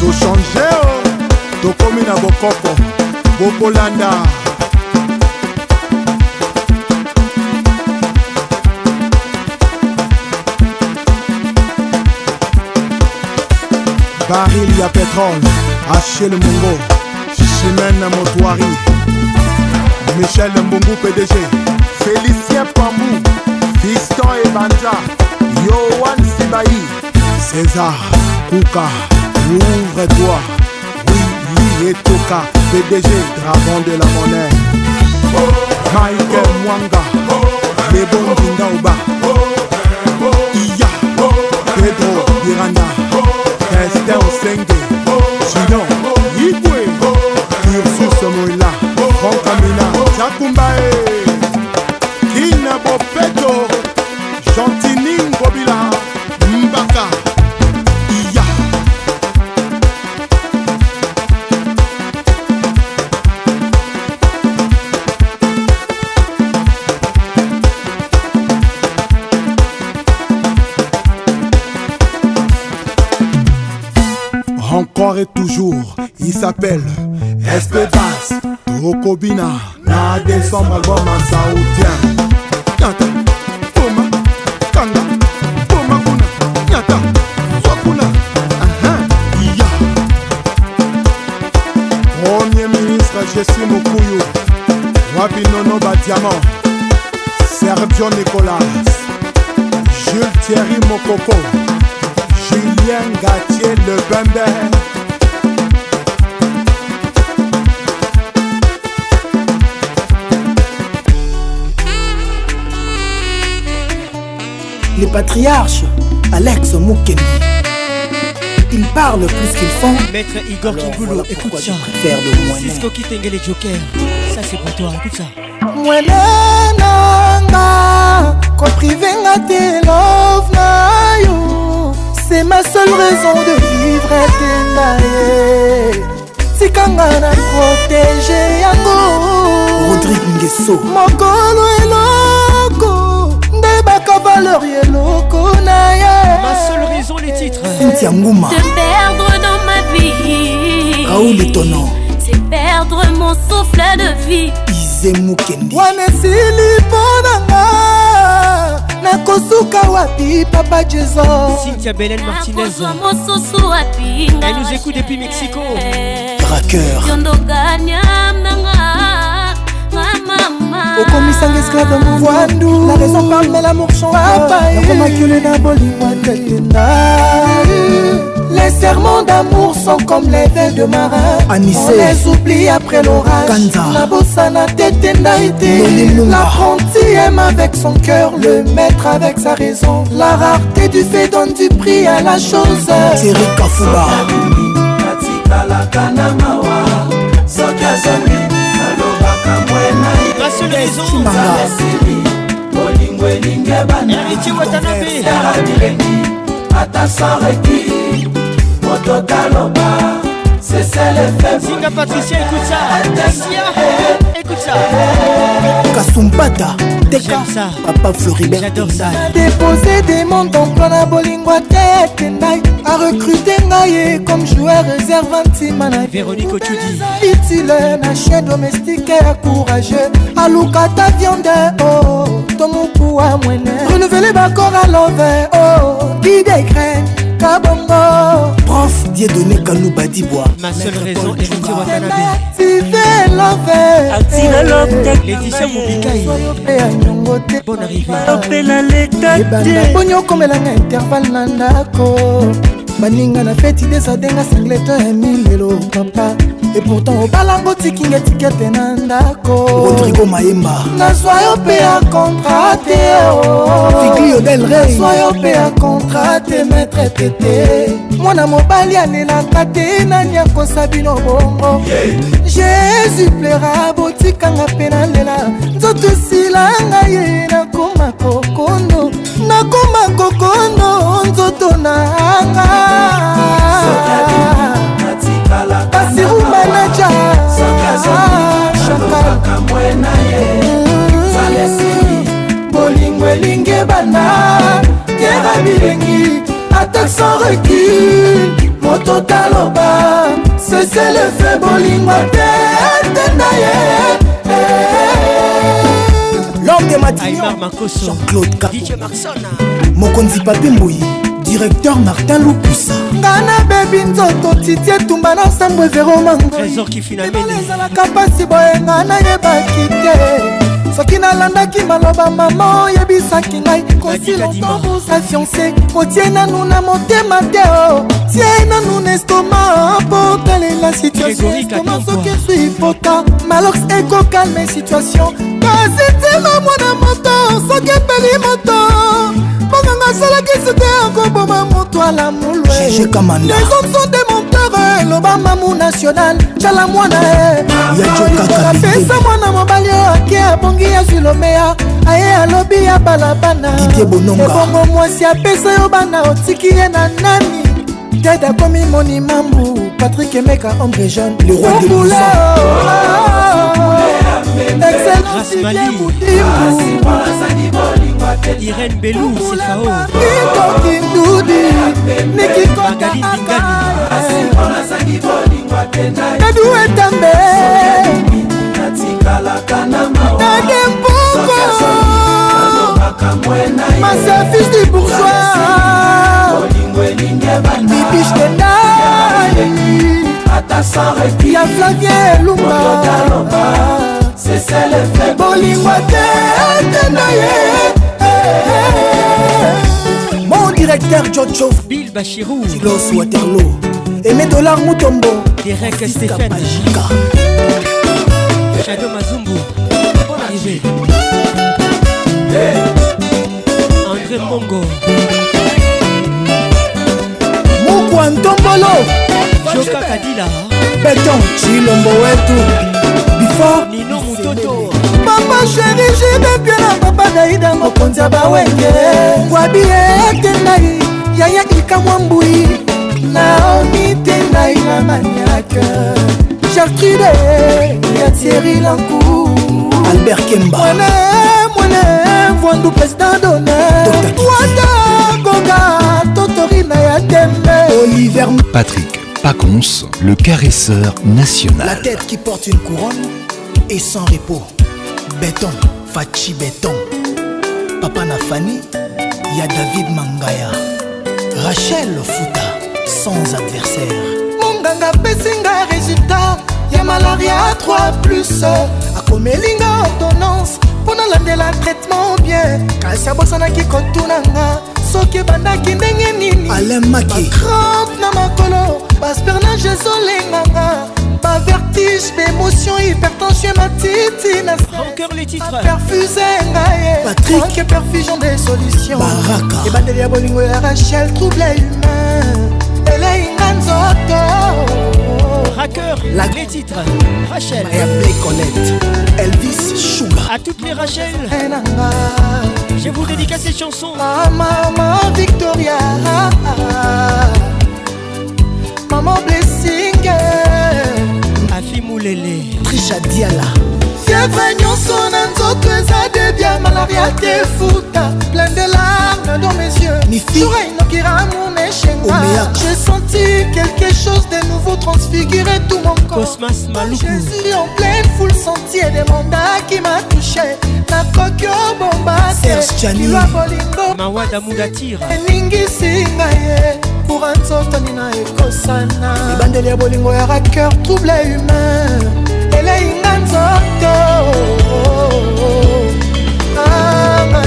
tochange o oh. tokómi na bokoko bokolanda baril ya petrole achel mongo chimene motoari michel mbungu pdg félicien pamou fiston ebanja yoan sibai César, Kouka, ouvre-toi. Oui, oui, et Toka, PDG, dragon de la monnaie. Michael Mwanga, Lebo Ndindaouba. Iya, Pedro Miranda, Esther Osenge, Junior, Yibwe, Ursus Moïla, Franck Amina, Jakumbae. m'appelle Espedas Tokobina Na décembre album en saoudien Nyata Boma Kanga Boma kuna Nyata Wakuna Aha Ya Premier ministre Jessie Mukuyu Wapi Nono Badiamant Sergio Nicolas Jules Thierry Mokoko Julien Gatier Le Bembe patriarche Alex Moukeni. Il parle plus qu'il font. Maître Igor Alors, Et écoute ça. Faire de moi Cisco qui les jokers. Ça c'est pour toi, écoute ça. mwenenanga koprivenga te love na c'est ma seule raison de vivre ete na ye tikanga na protege yango rodrigue Mon mokolo elo Ma seule raison, les perdre dans ma vie c'est perdre mon souffle de vie C'est nakosuka papa Cynthia belen martinez elle nous écoute depuis mexico traqueur okomisanga esclave ya mondu la raison parle mais lamour changeakomakele na bolingwa tetena Les serments d'amour sont comme les vins de marin Anissé. On les oublie après l'orage La bossana tétenda été L'apprenti aime avec son cœur Le maître avec sa raison La rareté du fait donne du prix à la chose Thierry ernest kimbanga bolingo elingi ebanabilengi ata sareki moto taloba C'est ça le fait. Singa Patricia, écoute ça. Patricia, écoute ça. Kasumbata, Teka, Papa Floribert, j'adore ça. Déposer des montants plein à Bolingwa, tête A recruter Ngaye comme joueur réserve antima na Véronique Ochudi. Utile, na chien domestique et courageux. Aluka ta viande, oh, tomoku a mouene. Renouveler ma corps à l'envers, oh, qui décrète, kabongo. Prof, Dieu donné Kanouba Dibwa. Ma seule raison, héritier Watanabe. Atina Loptek. Laetitia Moubikaï. Bonne arrivée. Opela l'état. Bonyo comme la intervalle nandako. baninga na feti desadenga singleto ya milelo papa e pourtant obalango tikinga etikete na ndako rodrigo mayemba nazwa yo mpe ya kontra te tiglio oh. del rey nazwa yo mpe ya kontra te maître tete mwana mobali alelaka te nani akosa bino bongo jésus plera botikanga mpe na lela nzoto esilanga ye nakoma kokondo nakoma kokondo nzoto nanga basiru manaja ah, bolingo elingi ebanda kera bilengi attaque sans recul moto taloba cese lefe bolingo te tenda ye lorde matinionjean-claude mokonzi pape mbui directeur martin lupusa nga nabebi nzoto titi etumba na nsambo everomangoi ezalaka mpasi boye nga nayebaki te soki nalandaki maloba mama oyebisaki ngai kosi longo boza fiance kotie nanu na motema te o tie nanu na estoma mpo talela situationestoma soki ezwi pota malox ekokalme situation kasi ntema mwana moto soki epeli moto mbonganga asalaki sute akoboma moto alamulwe victor eloba mamu national cala mwana e apesa mwana mobali oyo ake abongi ya zulomea aye alobi ya balabana ebongo mwasi apesa yo bana otiki ye na nani ted akomi moni mambu patrik emeka ombre jeune obula excellence ibie mudimu irene belu sikaoikokindudi nikikoka akaedu etambe nade mpoko maservice du bourgeois bibiskenai ya flavie lumba bolingo te tena ye Mon directeur John Choff Bill Bachirou Silos Waterloo Aimé Dollar Moutombo Derek Stéphane Magica Shadow Mazumbu Bon arrivé André Mongo Moukouan Tombolo Joka Kadila Beton Chilombo Wetu fort nino mutoto papa sheri jidepie na papa daida mokonzi ya bawenge wabi ete nai yaya ikamwa mbui naomi te nai na maniake gertrude ya tieri lancour albert kemba mwana mwana vwandu président donewata gonga totori na ya tembe oliver patrick Pacons, le caresseur national. La tête qui porte une couronne et sans repos béton fachi béton papa na fani ya david mangaya rachel futa sans adversaire monganga apesinga résultat ya malaria 3 plus akomelinga ordonnance mpo nalandela traitement bien kasi abosanaki kotunanga soki ebandaki ndenge nini alemaki bakrante na makolo baspernage ezolenganga Ma vertige, l'émotion hypertension ma titine Encore les titres Perfusé Patrick Rock perfusion des solutions Baraka Et badeli ya bolingo ya Rachel Trouble humain est inga nzoto Hacker, la les titres Rachel Maya Blake Connect Elvis Sugar À toutes les Rachel Je vous dédicace cette chanson ah, Maman Victoria ah, ah, ah. Maman Blessing bulele trisha diala fievre nyonso na nzoto eza debia malaria te futa plein de larme dans mes yeux jour inokira amour meshenga j'ai senti quelque chose de nouveau transfigurer tout mon corps jésus en pleine foule senti et demanda qui m'a touché nakoki obomba te bilwa bolingo eningisi ngai ye coura nzotani na ekosana libandeli ya bolingo ya raker trouble humain eleinga nzoto ah, ah,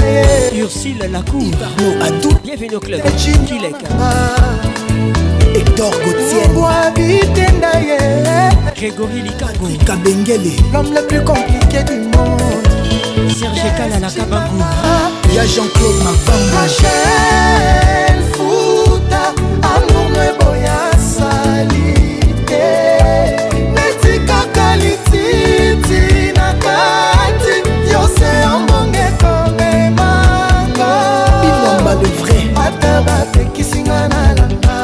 ursile lacourno adou bienvenue au club kileka hector gautierbitenda ye grégory likangoka bengele l'homme le plus compliqué du monde serge kala la kabangu ya jean-claude mavamba ezali te netikaka lititi na kati nyonso yo mbonge komemaka bilamba le vrai ata batekisinga na langa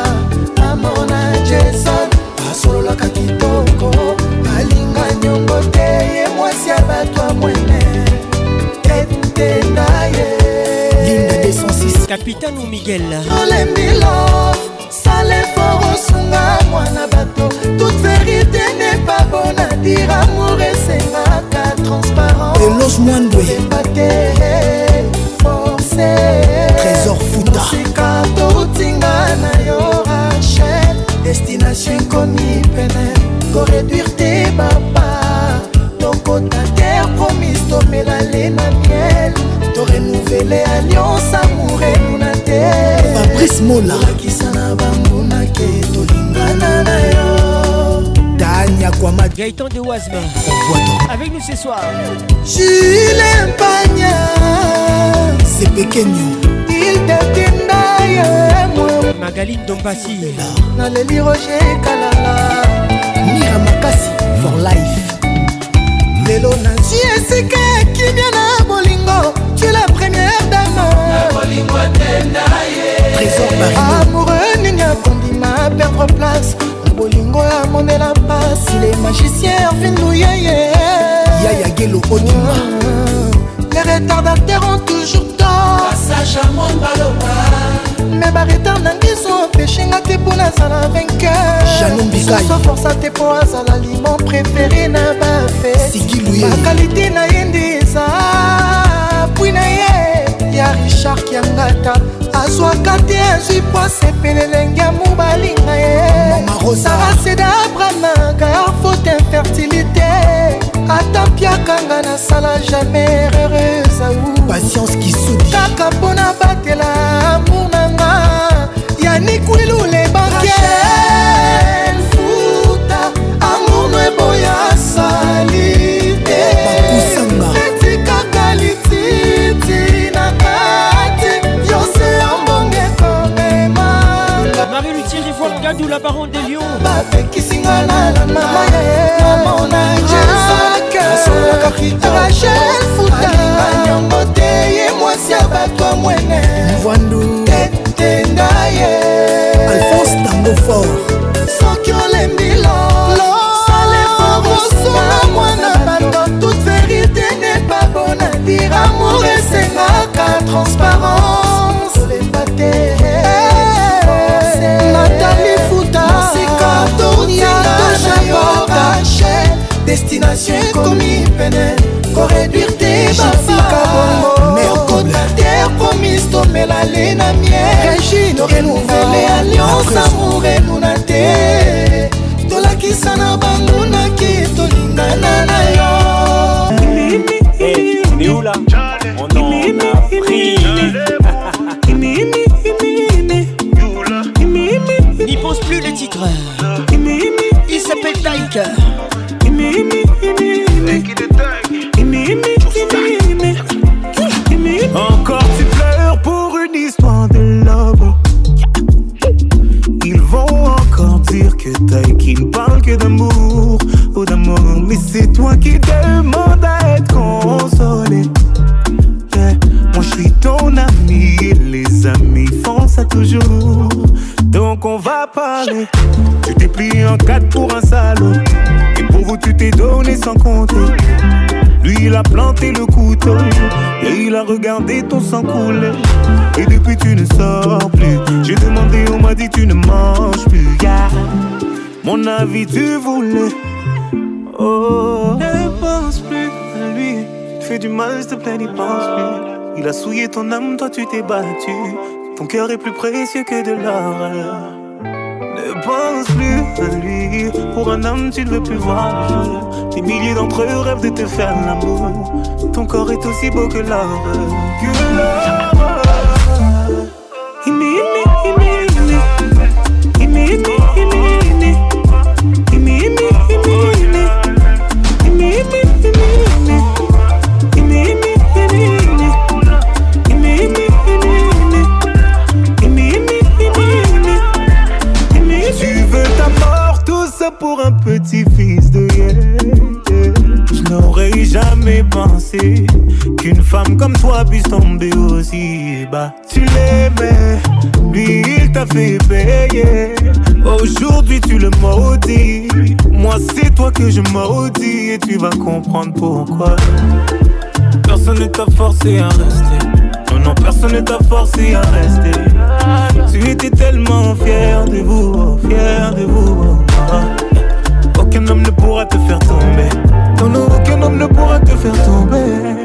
amona jason asololaka kitoko alinga nyongo te ye mwasi ya bato ya mwene tete na ye capitano miguel olembilo sale foros nanga mwana bato toute vérité n'est pas bonne à dire amour esengaka transparence elos mwandweba te force trésor futa sika toutinga na yo rachel destination ekomi pene koreduire te bapa tokota terre promise tomela le na miel torenouveler alliance amour enuna te fabrice mola Aquamad Gaëtan de Wazma Avec nous ce soir Jules Mpagna C'est Pekenyo Hilda Tendaya Magaline Dombasi Naleli Roger Kalala Mira Makasi for life lelo nazwi esika ya kimia na bolingo tu la première dame amoureux nini akondima perdre place bolingo amonela mpasi le magicien ervin luyeye yayagelo onima les retardateurs mm. ont toujours torme baretard na biso peshinga te mpo nazala vainqueurso forsa te mpo azala aliment préféré na bafete bakalite na ye nde eza pwi na ye ya richard kiangata azwaka te azwi poise pene lenge ya mobalinga ye saraseda abramaka ya faute infertilité ata mpiakanga nasala jamais erreuse au patience kisudi kaka mpona batela amour nanga yanikulilu lebanke Dadou la baronne des lions bapekisinga na lamaamonangeakrachel futalinga yango te ye mwasi ya bato mwene vandu etenda ye alphonse tango fort ekomi pene koreduire te bafamerkota terre promise tomela le na miere torenouvele alliance amourenuna te tolakisa na bangunaki tolingana na yo Niula, on en a pris. Regardez ton sang couler. Et depuis tu ne sors plus. J'ai demandé, on m'a dit tu ne manges plus. Yeah. Mon avis, tu voulais. Oh. Ne pense plus à lui. Tu fais du mal, s'il te plaît, n'y pense plus. Il a souillé ton âme, toi tu t'es battu. Ton cœur est plus précieux que de l'or. Ne pense plus à lui. Pour un homme, tu ne veux plus voir Des milliers d'entre eux rêvent de te faire l'amour ton corps est aussi beau que l'art Mais lui il t'a fait payer. Aujourd'hui tu le maudis, moi c'est toi que je maudis et tu vas comprendre pourquoi. Personne ne t'a forcé à rester, non non personne ne t'a forcé à rester. Tu étais tellement fier de vous, fier de vous. Oh, oh. Aucun homme ne pourra te faire tomber, non, non aucun homme ne pourra te faire tomber.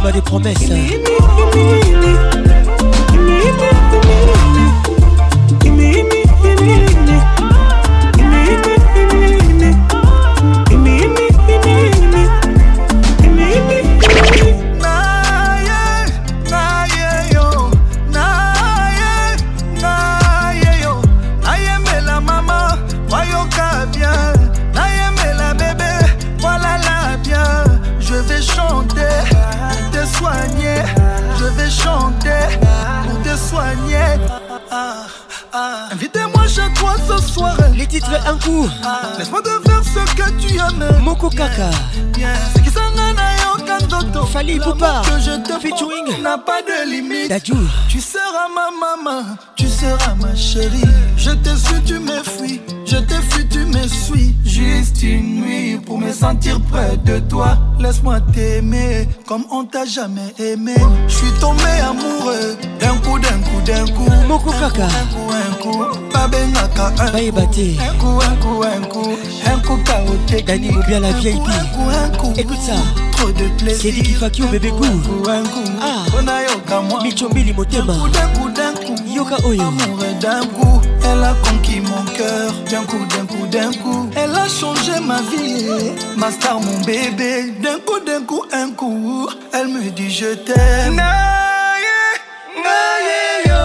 combat des promesses. Les titres un coup. Laisse-moi te faire ce que tu aimes. Moko Kaka. Fali Poupa. Featuring. N'a pas de limite. Tu seras ma maman. Tu seras ma chérie. Je te suis, tu me fuis. Je te fuis tu me suis Juste une nuit pour me sentir près de toi Laisse-moi t'aimer comme on t'a jamais aimé Je suis tombé amoureux D'un coup, d'un coup, d'un coup Moko kaka Un coup, un coup enku Un coup, un coup, un coup, un coup Un coup, bien la vieille Un coup, un coup Écoute ça Trop de plaisir C'est dit qu'il faut bébé goût Un coup, Ah Michombili motema D'un coup, d'un coup Yoka oyo Amoureux d'un coup Elle a conquis mon cœur d'un coup d'un coup d'un coup, elle a changé ma vie. Ma star, mon bébé, d'un coup d'un coup un coup, elle me dit je t'aime. Naye, naye yo,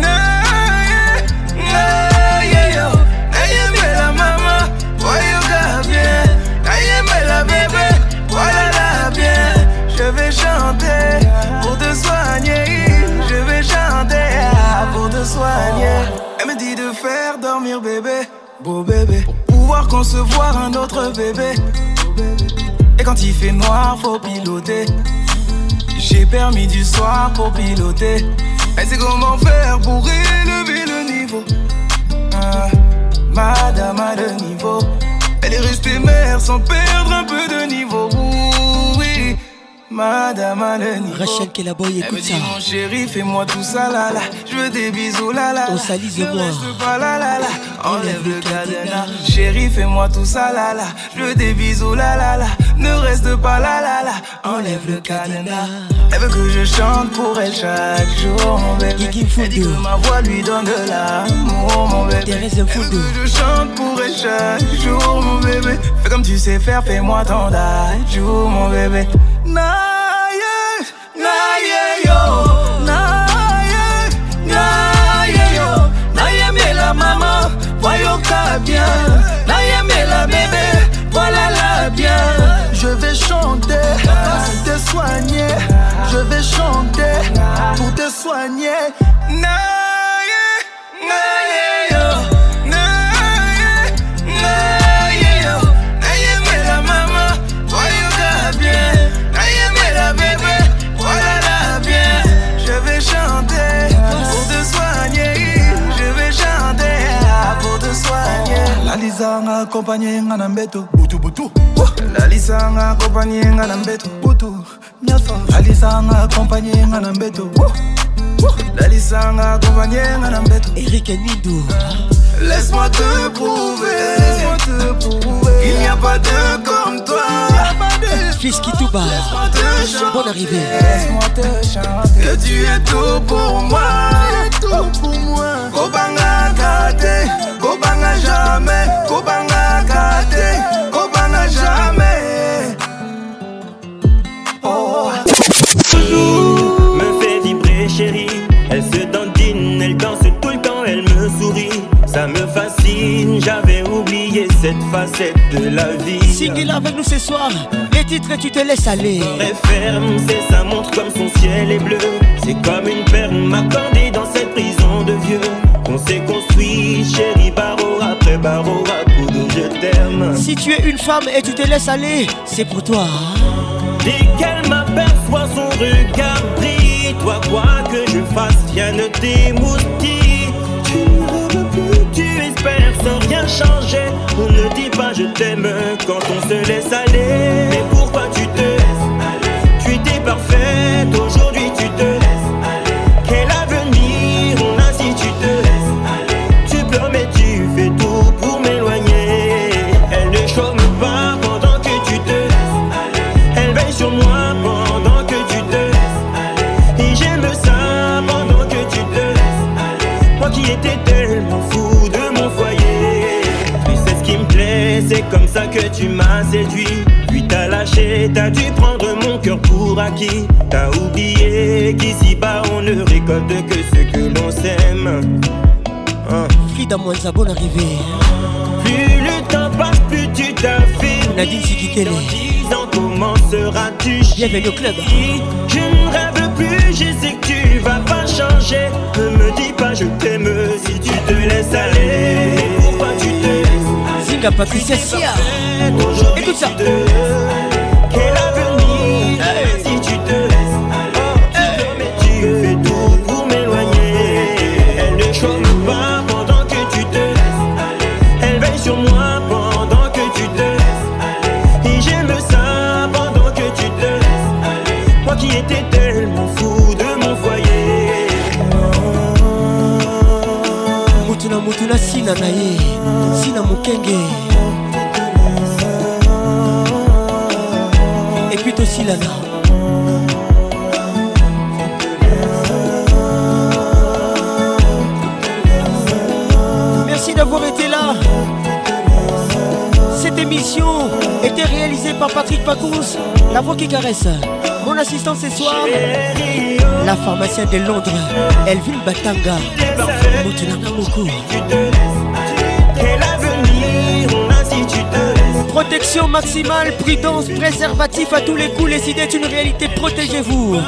naye, naye yo. Naye la maman, voilà la bien. mais la bébé, voilà la bien. Je vais chanter pour te soigner. Je vais chanter pour te soigner. Elle me dit de faire dormir bébé bébé, pouvoir concevoir un autre bébé. Et quand il fait noir, faut piloter. J'ai permis du soir pour piloter. Elle sait comment faire pour élever le niveau. Ah, madame a le niveau. Elle est restée mère sans perdre un peu de niveau. Oui, Madame Alani. Rachel boy, écoute ça. Mon chéri, fais-moi tout ça, là, là. Je veux des bisous, là, là. On salise pas, là, là, là. Enlève le cadenas. Chéri, fais-moi tout ça, là, là. Je veux des bisous, là, là, Ne reste pas là, là, là. Enlève le cadenas. Elle veut que je chante pour elle chaque jour, mon bébé. Elle dit que ma voix lui donne de l'amour, mon bébé. Elle veut que je chante pour elle chaque jour, mon bébé. Fais comme tu sais faire, fais-moi ton jour, mon bébé naye, naïe yo Naye voyons ta bien mais la bébé voilà la bien je vais chanter pour te soigner je vais chanter pour te soigner lalisa accompagné akompanye nga na mbeto butubutu lalisa accompagné, akompanye La Lisanga mbeto butu miafa la lisanga mbeto laisse-moi te prouver laisse-moi te prouver Il n'y a pas de comme toi fils qui tout bat. Bonne arrivée. Que tu es tout pour moi. Tout pour moi. Kobanga kate, kobanga jamais, kobanga kate, kobanga jamais. Oh. me fait vibrer chérie, elle se dandine, elle danse tout le temps, elle me sourit, ça me fascine, j'avais oublié cette facette de la vie. Signez-la avec nous ce soir, les titres et tu te laisses aller. Est ferme, c'est sa montre comme son ciel est bleu. C'est comme une perle m'accordée dans cette prison de vieux. On s'est construit, chérie, barreau après barreau à de je t'aime. Si tu es une femme et tu te laisses aller, c'est pour toi. Dès qu'elle m'aperçoit son regard brille, toi quoi que je fasse, rien ne t'émoustille. Changer, On ne dit pas je t'aime quand on se laisse aller. c'est comme ça que tu m'as séduit. Puis t'as lâché, t'as dû prendre mon cœur pour acquis. T'as oublié qu'ici-bas on ne récolte que ce que l'on sème. Hein? moi, ça bon arrivé. Plus le temps passe, plus tu t'affirmes. Nadine qui Dans 10 comment seras-tu Bienvenue club. Je ne rêve plus, je sais que tu vas pas changer. Ne me dis pas je t'aime si tu te laisses aller. Et tout ça qu'elle a venu si tu te laisses aller je promets tu tout pour m'éloigner elle ne chauffe pas pendant que tu te laisses aller elle veille sur moi pendant que tu te laisses aller et j'aime ça pendant que tu te laisses aller toi qui étais sina na Et puis merci d'avoir été là cette émission était réalisée par Patrick Pacous la voix qui caresse mon assistant ce soir la pharmacienne de Londres Elvin Batanga tu n'as pas beaucoup. Protection maximale, prudence, préservatif à tous les coups. Les idées d'une réalité, protégez-vous.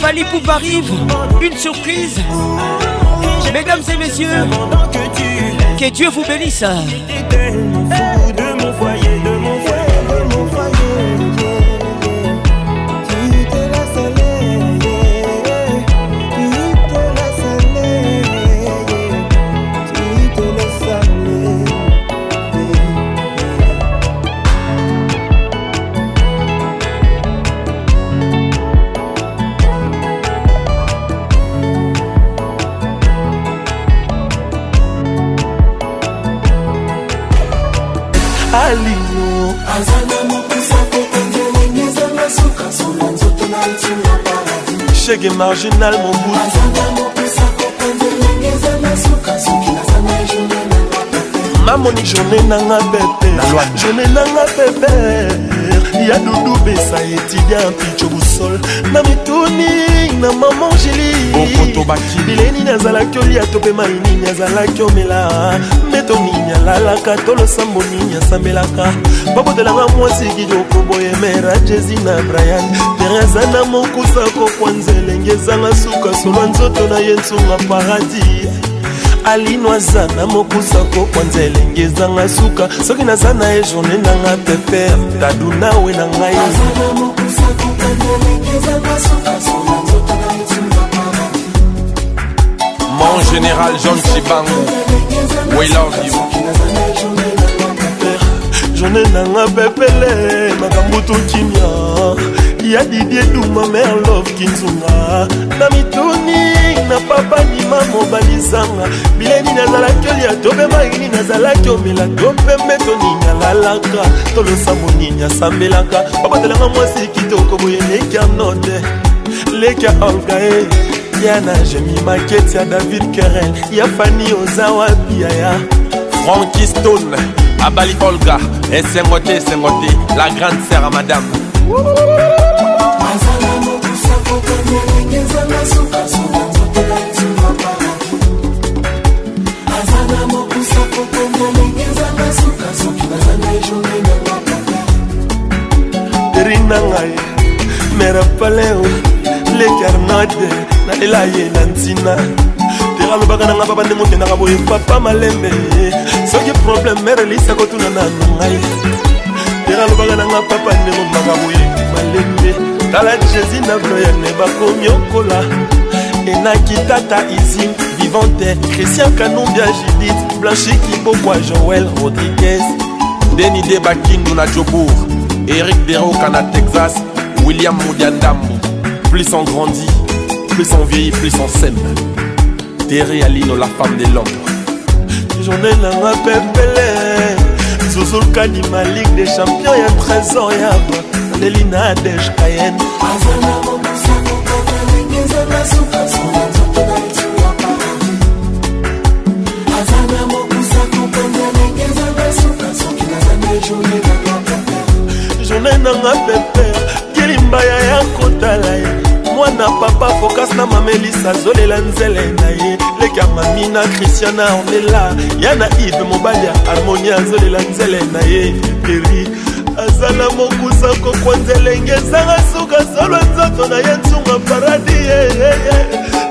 Fali pour arrive, une surprise. Mesdames et messieurs, que Dieu vous bénisse. chege marginal mobu mamoni journé nanga pepe journé nanga pepe ya dudu besa etidia mpicobu sol na mituni na mama angelibileni nazalaki olia to mpe mainini azalaki omela mbeto nini alalaka to losambo nini asambelaka babotelanga mwasi kidoko boye mera jesi na brian tereza na mokusa kokwa nzelenge ezanga suka solwa nzoto na ye nsunga paradis alino aza na mokusa kokwa nzelenge ezanga suka soki naza na ye journe nanga peper tadu nawe na ngai Mon général John Chibango We love you journée nanga pepele makambo tokimia ya didie duma mer love kinzunga na mituni na papa ndima mobalizanga bileni nazalaki olia tobemaini nazalaki omela topembe toninga lalaka tolosa monini asambelaka babatelanga mwasi kitoko boye leka note leka olgae yana jemi maketi ya david kerel ya fani oza wapi yaya franki stone abali olga esengo te esengo te la grande sere madame na ngai merapaleo lekarnade nalela ye na ntina tera alobaka na ngai papa ndenge okendaka boye papa malembe soki probleme mere elisa kotuna na ngai tera alobaka na ngai papa ndenge omaka boye malembe tala jésus na bloyane bakomi okola enaki tata isim vivante christian kanumbia judith blanchi kibokwa joel rodriguez deni de bakindu na jobour eric deroka na texas william modiandambo plus on grandit plus on vieillit plus on sème terre alino la femme de l'homme journée nanga pepele zuzulkadi ma ligue des champions ya trésor yaba aleli na dej kayen journe nanga peper kelimbaya ya kotala ye mwana papa fokas na mamelisa azolela nzele na ye leki ya mami na kristiana ornela ya na ive mobali ya harmonie azolela nzele na ye peri kosala mokusa kokwa nzelenge ezanga suka solwa nzoto na ye ntunga paradi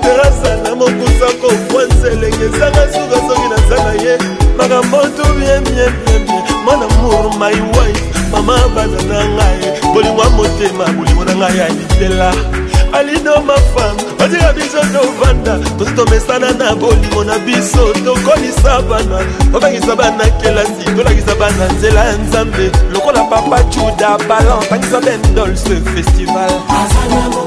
terasala mokusa kokwa nzelenge ezanga suka soki nazala ye makambo tu byemyemyemye mwana mur my wife mama bazana ngai bolingwa motema bolingwa na ngai ya litela alino mafan badira biso tovanda tozi tomesana na bolimo na biso tokolisa bana tobangisa bana kelasi tolakisa bana nzela ya nzambe lokola papa juda balan tangisa bendolse festival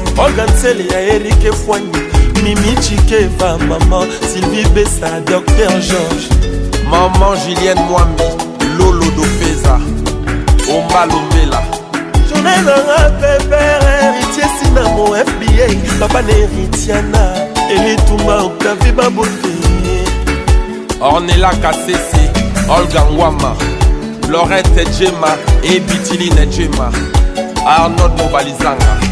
organsele ya erike fwanyi mimi chikeva mama sylvie besa docteur george maman julienne mwambi lolo dopeza ombalombela journée nanga pepere héritier sina mo fba papa na héritiana elitumba octavie babote ornela kasese olga ngwama lorette jema ebitiline jema arnold mobalizanga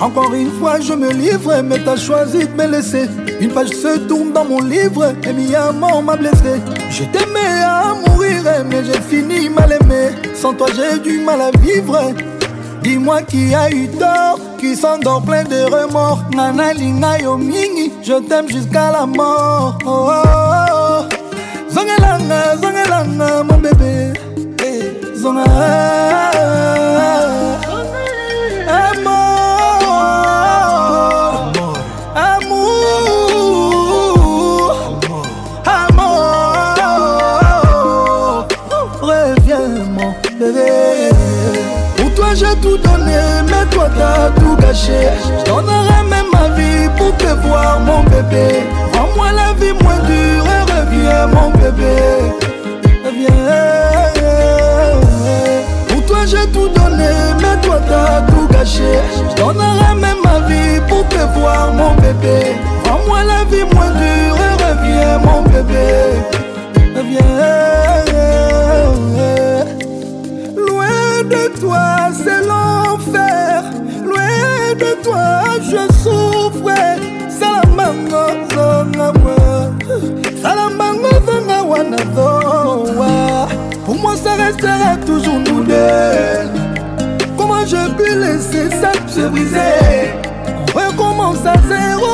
Encore une fois, je me livre, mais t'as choisi de me laisser. Une page se tourne dans mon livre, et mi amour m'a blessé. Je t'aimais à mourir, mais j'ai fini mal aimé. Sans toi, j'ai du mal à vivre. Dis-moi qui a eu tort, qui s'endort plein de remords. Nana Lina yo je t'aime jusqu'à la mort. Oh, oh, oh. mon bébé. Eh, cacher. même ma vie pour te voir, mon bébé. Rends-moi la vie moins dure et reviens, mon bébé. Reviens. Pour toi, j'ai tout donné, mais toi, t'as tout gâché. J'donnerai même ma vie pour te voir, mon bébé. Rends-moi la vie moins dure et reviens, mon bébé. toi je souffre salamango zonga moi salamango zonga wana zowa pour moi ça restera toujours nous deux comment je puis laisser ça se briser recommence à zéro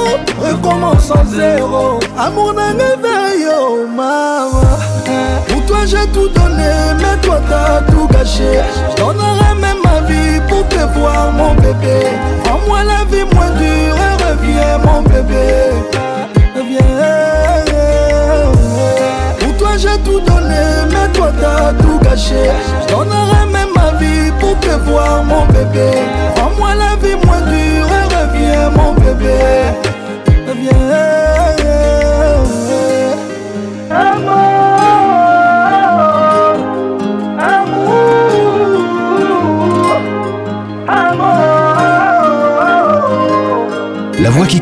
recommence à zéro amour nanga veille oh mama Pour toi j'ai tout donné, mais toi t'as tout gâché. J'donnerais même ma vie pour te voir, mon bébé. en moi la vie moins dure et reviens, mon bébé. Reviens. Pour toi j'ai tout donné, mais toi t'as tout gâché. J'donnerais même ma vie pour te voir, mon bébé. en moi la vie moins dure et reviens, mon bébé.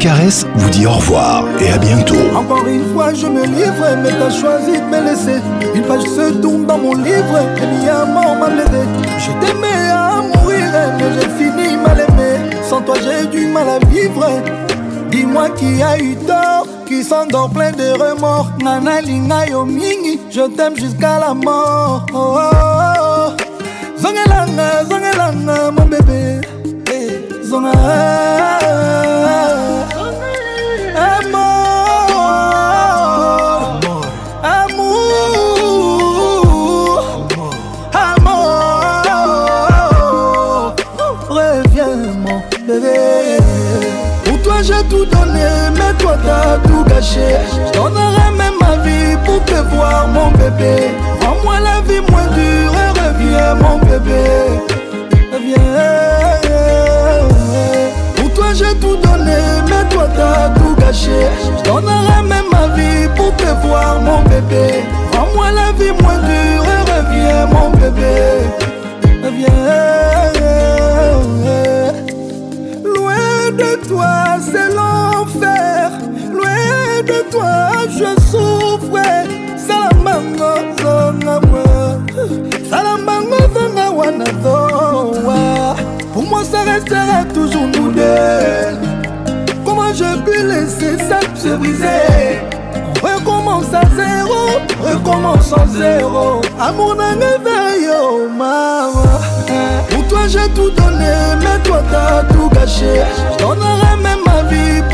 Caresse vous dit au revoir et à bientôt. Encore une fois, je me livre, mais t'as choisi de me laisser. Une page se tourne dans mon livre, et bien mort m'a aidé. Je t'aimais à mourir, mais j'ai fini mal aimé. Sans toi, j'ai du mal à vivre. Dis-moi qui a eu tort, qui s'endort plein de remords. Nana Lina Yomini, je t'aime jusqu'à la mort. Oh, oh, oh. mon bébé. Hey. Eh, mon moi la vie moins dure et reviens, mon bébé. Reviens. Pour toi, j'ai tout donné, mais toi, t'as tout gâché. Je même ma vie pour te voir, mon bébé. Rends-moi la vie moins dure et reviens, mon bébé. Reviens. Loin de toi, c'est l'enfer. Loin de toi, je souffrais bango zonga mwe sala bango zonga wana zowa pour moi ça restera toujours nous deux comment je puis laisser ça se briser recommence à zéro recommence en zéro amour nanga eza yo mama pour toi j'ai tout donné mais toi t'as tout gâché je donnerai même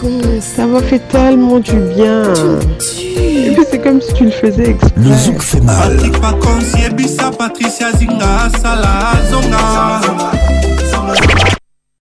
Comment ça m'a fait tellement du bien. Et puis c'est comme si tu le faisais exprès. Le zouk fait mal. Patrick Pacons, Yebisa, Patricia Zinga, Sala, Zonga.